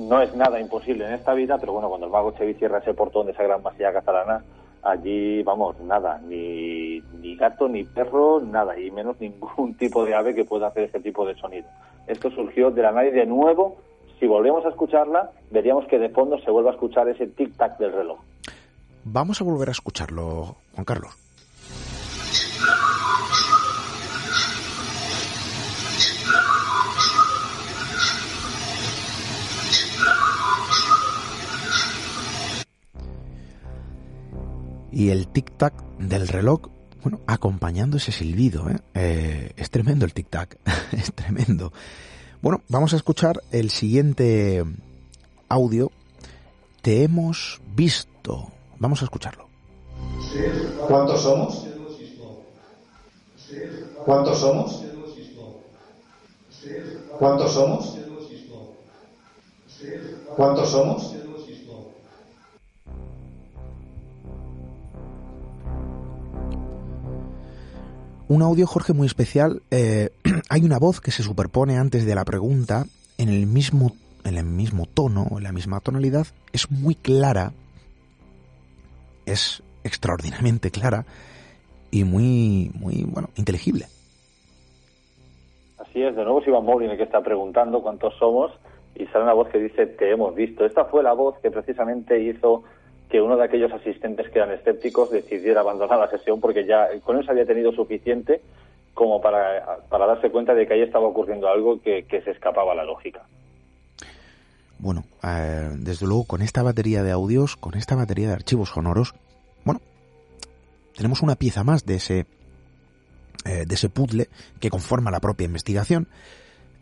No es nada imposible en esta vida, pero bueno, cuando el mago Chevi cierra ese portón de esa gran masía catalana, allí, vamos, nada, ni, ni gato, ni perro, nada, y menos ningún tipo de ave que pueda hacer este tipo de sonido. Esto surgió de la y de nuevo, si volvemos a escucharla, veríamos que de fondo se vuelve a escuchar ese tic-tac del reloj. Vamos a volver a escucharlo, Juan Carlos. Y el tic-tac del reloj, bueno, acompañando ese silbido, ¿eh? Eh, es tremendo el tic-tac, es tremendo. Bueno, vamos a escuchar el siguiente audio. Te hemos visto. Vamos a escucharlo. ¿Cuántos somos? ¿Cuántos somos? ¿Cuántos somos? ¿Cuántos somos? Un audio, Jorge, muy especial. Eh, hay una voz que se superpone antes de la pregunta en el mismo, en el mismo tono, en la misma tonalidad. Es muy clara. Es extraordinariamente clara y muy, muy, bueno, inteligible. Así es, de nuevo es Iván Moblin que está preguntando cuántos somos y sale una voz que dice te hemos visto. Esta fue la voz que precisamente hizo que uno de aquellos asistentes que eran escépticos decidiera abandonar la sesión porque ya con eso había tenido suficiente como para, para darse cuenta de que ahí estaba ocurriendo algo que, se escapaba a la lógica. Bueno, eh, desde luego con esta batería de audios, con esta batería de archivos sonoros, bueno, tenemos una pieza más de ese eh, de ese puzzle que conforma la propia investigación.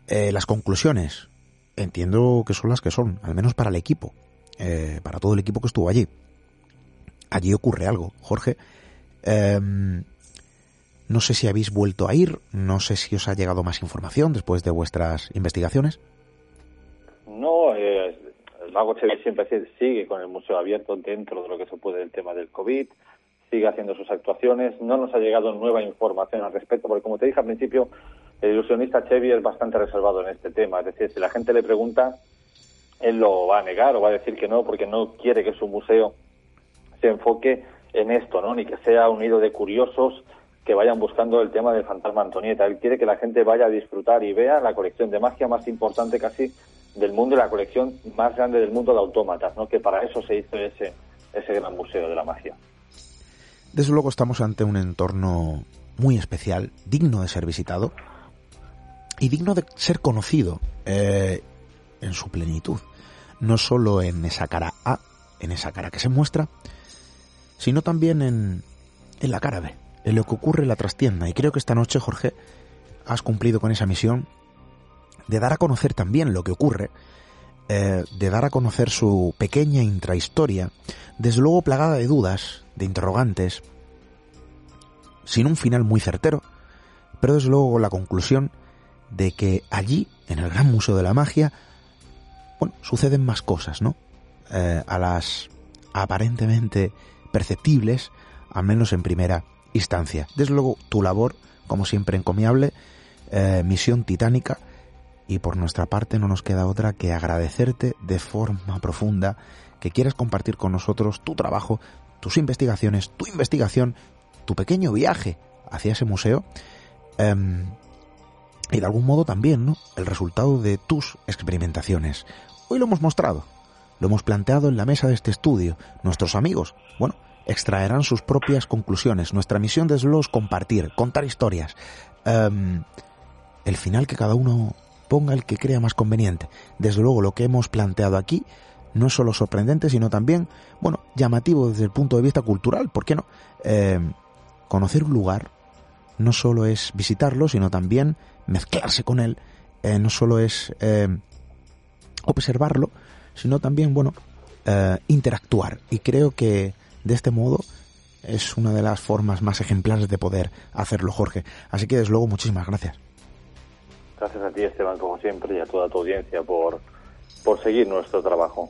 Eh, las conclusiones, entiendo que son las que son, al menos para el equipo, eh, para todo el equipo que estuvo allí. Allí ocurre algo, Jorge. Em, no sé si habéis vuelto a ir, no sé si os ha llegado más información después de vuestras investigaciones. No, eh, el Lago Chevy siempre sigue con el museo abierto dentro de lo que se puede el tema del COVID, sigue haciendo sus actuaciones, no nos ha llegado nueva información al respecto, porque como te dije al principio, el ilusionista Chevy es bastante reservado en este tema, es decir, si la gente le pregunta, él lo va a negar o va a decir que no, porque no quiere que su museo se enfoque en esto, ¿no? Ni que sea un nido de curiosos que vayan buscando el tema del fantasma Antonieta. Él quiere que la gente vaya a disfrutar y vea la colección de magia más importante casi del mundo y la colección más grande del mundo de autómatas, ¿no? Que para eso se hizo ese, ese gran museo de la magia. Desde luego estamos ante un entorno muy especial, digno de ser visitado y digno de ser conocido eh, en su plenitud. No solo en esa cara A, en esa cara que se muestra, sino también en, en la cara B, en lo que ocurre en la trastienda. Y creo que esta noche, Jorge, has cumplido con esa misión de dar a conocer también lo que ocurre, eh, de dar a conocer su pequeña intrahistoria, desde luego plagada de dudas, de interrogantes, sin un final muy certero, pero desde luego la conclusión de que allí, en el Gran Museo de la Magia, bueno, suceden más cosas, ¿no? Eh, a las aparentemente perceptibles, al menos en primera instancia. Desde luego, tu labor, como siempre, encomiable, eh, misión titánica, y por nuestra parte no nos queda otra que agradecerte de forma profunda que quieras compartir con nosotros tu trabajo, tus investigaciones, tu investigación, tu pequeño viaje hacia ese museo eh, y de algún modo también ¿no? el resultado de tus experimentaciones. Hoy lo hemos mostrado, lo hemos planteado en la mesa de este estudio. Nuestros amigos, bueno, extraerán sus propias conclusiones. Nuestra misión desde luego es compartir, contar historias. Eh, el final que cada uno ponga el que crea más conveniente. Desde luego lo que hemos planteado aquí no es solo sorprendente, sino también, bueno, llamativo desde el punto de vista cultural. ¿Por qué no? Eh, conocer un lugar no solo es visitarlo, sino también mezclarse con él. Eh, no solo es eh, observarlo, sino también, bueno, eh, interactuar. Y creo que de este modo es una de las formas más ejemplares de poder hacerlo, Jorge. Así que, desde luego, muchísimas gracias. Gracias a ti, Esteban, como siempre, y a toda tu audiencia por, por seguir nuestro trabajo.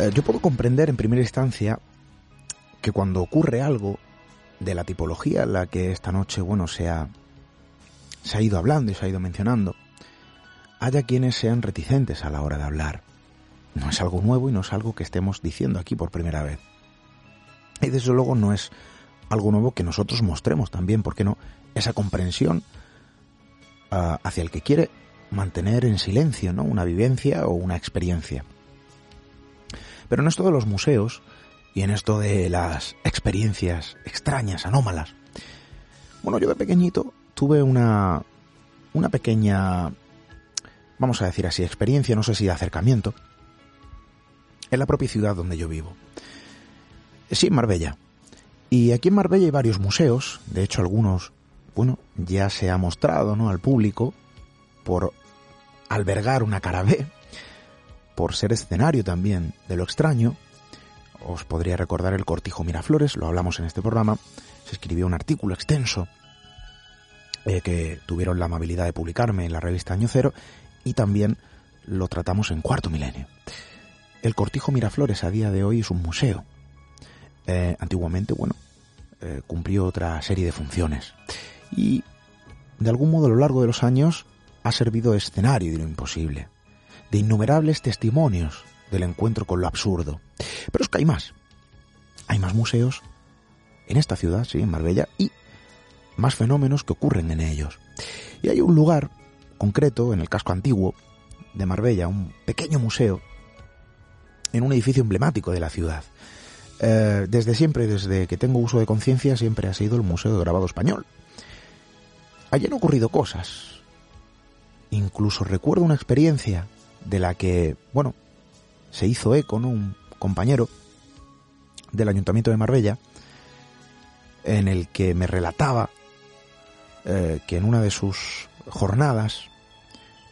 Eh, yo puedo comprender en primera instancia que cuando ocurre algo de la tipología en la que esta noche, bueno, se ha, se ha ido hablando y se ha ido mencionando, haya quienes sean reticentes a la hora de hablar. No es algo nuevo y no es algo que estemos diciendo aquí por primera vez. Y desde luego no es algo nuevo que nosotros mostremos también, ¿por qué no? Esa comprensión uh, hacia el que quiere mantener en silencio, ¿no? Una vivencia o una experiencia. Pero en esto de los museos y en esto de las experiencias extrañas, anómalas, bueno, yo de pequeñito tuve una, una pequeña, vamos a decir así, experiencia, no sé si de acercamiento, en la propia ciudad donde yo vivo. Sí, en Marbella. Y aquí en Marbella hay varios museos, de hecho algunos, bueno, ya se ha mostrado ¿no? al público por albergar una cara B, por ser escenario también de lo extraño. Os podría recordar el Cortijo Miraflores, lo hablamos en este programa, se escribió un artículo extenso eh, que tuvieron la amabilidad de publicarme en la revista Año Cero y también lo tratamos en Cuarto Milenio. El Cortijo Miraflores a día de hoy es un museo. Eh, antiguamente, bueno, eh, cumplió otra serie de funciones. Y de algún modo a lo largo de los años ha servido de escenario de lo imposible, de innumerables testimonios del encuentro con lo absurdo. Pero es que hay más. Hay más museos en esta ciudad, sí, en Marbella, y más fenómenos que ocurren en ellos. Y hay un lugar concreto en el casco antiguo de Marbella, un pequeño museo, en un edificio emblemático de la ciudad. Eh, desde siempre, desde que tengo uso de conciencia, siempre ha sido el Museo de Grabado Español. Allí han ocurrido cosas. Incluso recuerdo una experiencia de la que, bueno, se hizo eco, ¿no? Un compañero del Ayuntamiento de Marbella, en el que me relataba eh, que en una de sus jornadas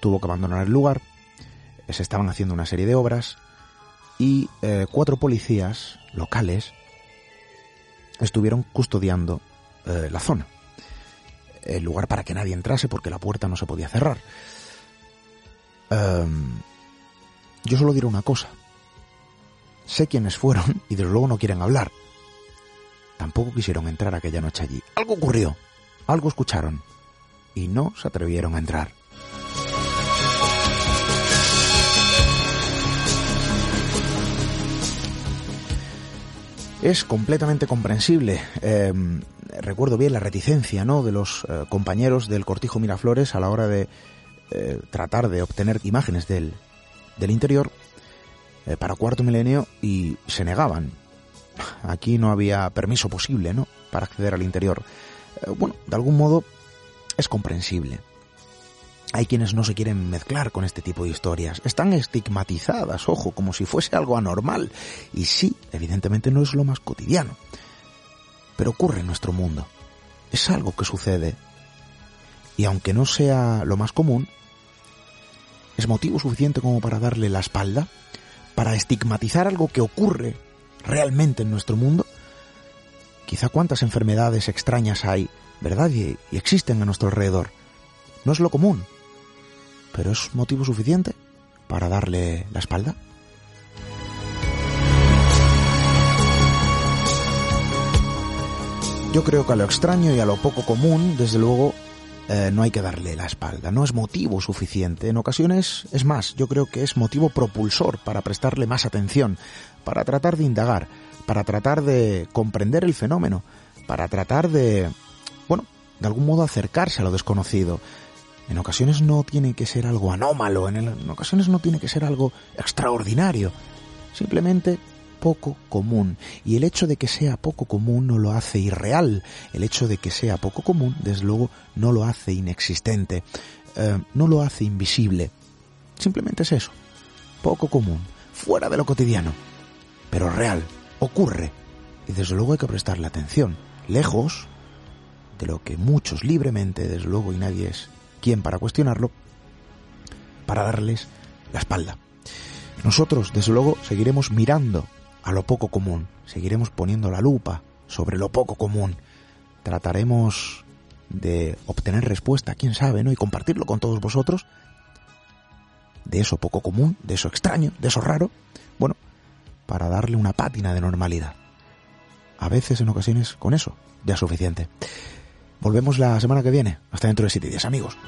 tuvo que abandonar el lugar, se estaban haciendo una serie de obras y eh, cuatro policías locales estuvieron custodiando eh, la zona, el lugar para que nadie entrase porque la puerta no se podía cerrar. Um, yo solo diré una cosa. Sé quiénes fueron y desde luego no quieren hablar. Tampoco quisieron entrar aquella noche allí. Algo ocurrió, algo escucharon y no se atrevieron a entrar. es completamente comprensible. Eh, recuerdo bien la reticencia ¿no? de los eh, compañeros del Cortijo Miraflores a la hora de eh, tratar de obtener imágenes del, del interior eh, para cuarto milenio y se negaban. Aquí no había permiso posible ¿no? para acceder al interior. Eh, bueno, de algún modo es comprensible. Hay quienes no se quieren mezclar con este tipo de historias. Están estigmatizadas, ojo, como si fuese algo anormal. Y sí, evidentemente no es lo más cotidiano. Pero ocurre en nuestro mundo. Es algo que sucede. Y aunque no sea lo más común, es motivo suficiente como para darle la espalda, para estigmatizar algo que ocurre realmente en nuestro mundo. Quizá cuántas enfermedades extrañas hay, ¿verdad? Y, y existen a nuestro alrededor. No es lo común, pero es motivo suficiente para darle la espalda. Yo creo que a lo extraño y a lo poco común, desde luego, eh, no hay que darle la espalda. No es motivo suficiente. En ocasiones, es más, yo creo que es motivo propulsor para prestarle más atención, para tratar de indagar, para tratar de comprender el fenómeno, para tratar de, bueno, de algún modo acercarse a lo desconocido. En ocasiones no tiene que ser algo anómalo, en, ocasiones no tiene que ser algo extraordinario. Simplemente poco común. Y el hecho de que sea poco común no lo hace irreal. El hecho de que sea poco común, desde luego, no lo hace inexistente. Eh, no lo hace invisible. Simplemente es eso. Poco común. Fuera de lo cotidiano. Pero real. Ocurre. Y desde luego hay que prestarle atención. Lejos de lo que muchos libremente, desde luego, y nadie es quien para cuestionarlo, para darles la espalda. Nosotros, desde luego, seguiremos mirando a lo poco común, seguiremos poniendo la lupa sobre lo poco común, trataremos de obtener respuesta, quién sabe, ¿no? Y compartirlo con todos vosotros, de eso poco común, de eso extraño, de eso raro, bueno, para darle una pátina de normalidad. A veces, en ocasiones, con eso, ya es suficiente. Volvemos la semana que viene. Hasta dentro de siete días, amigos.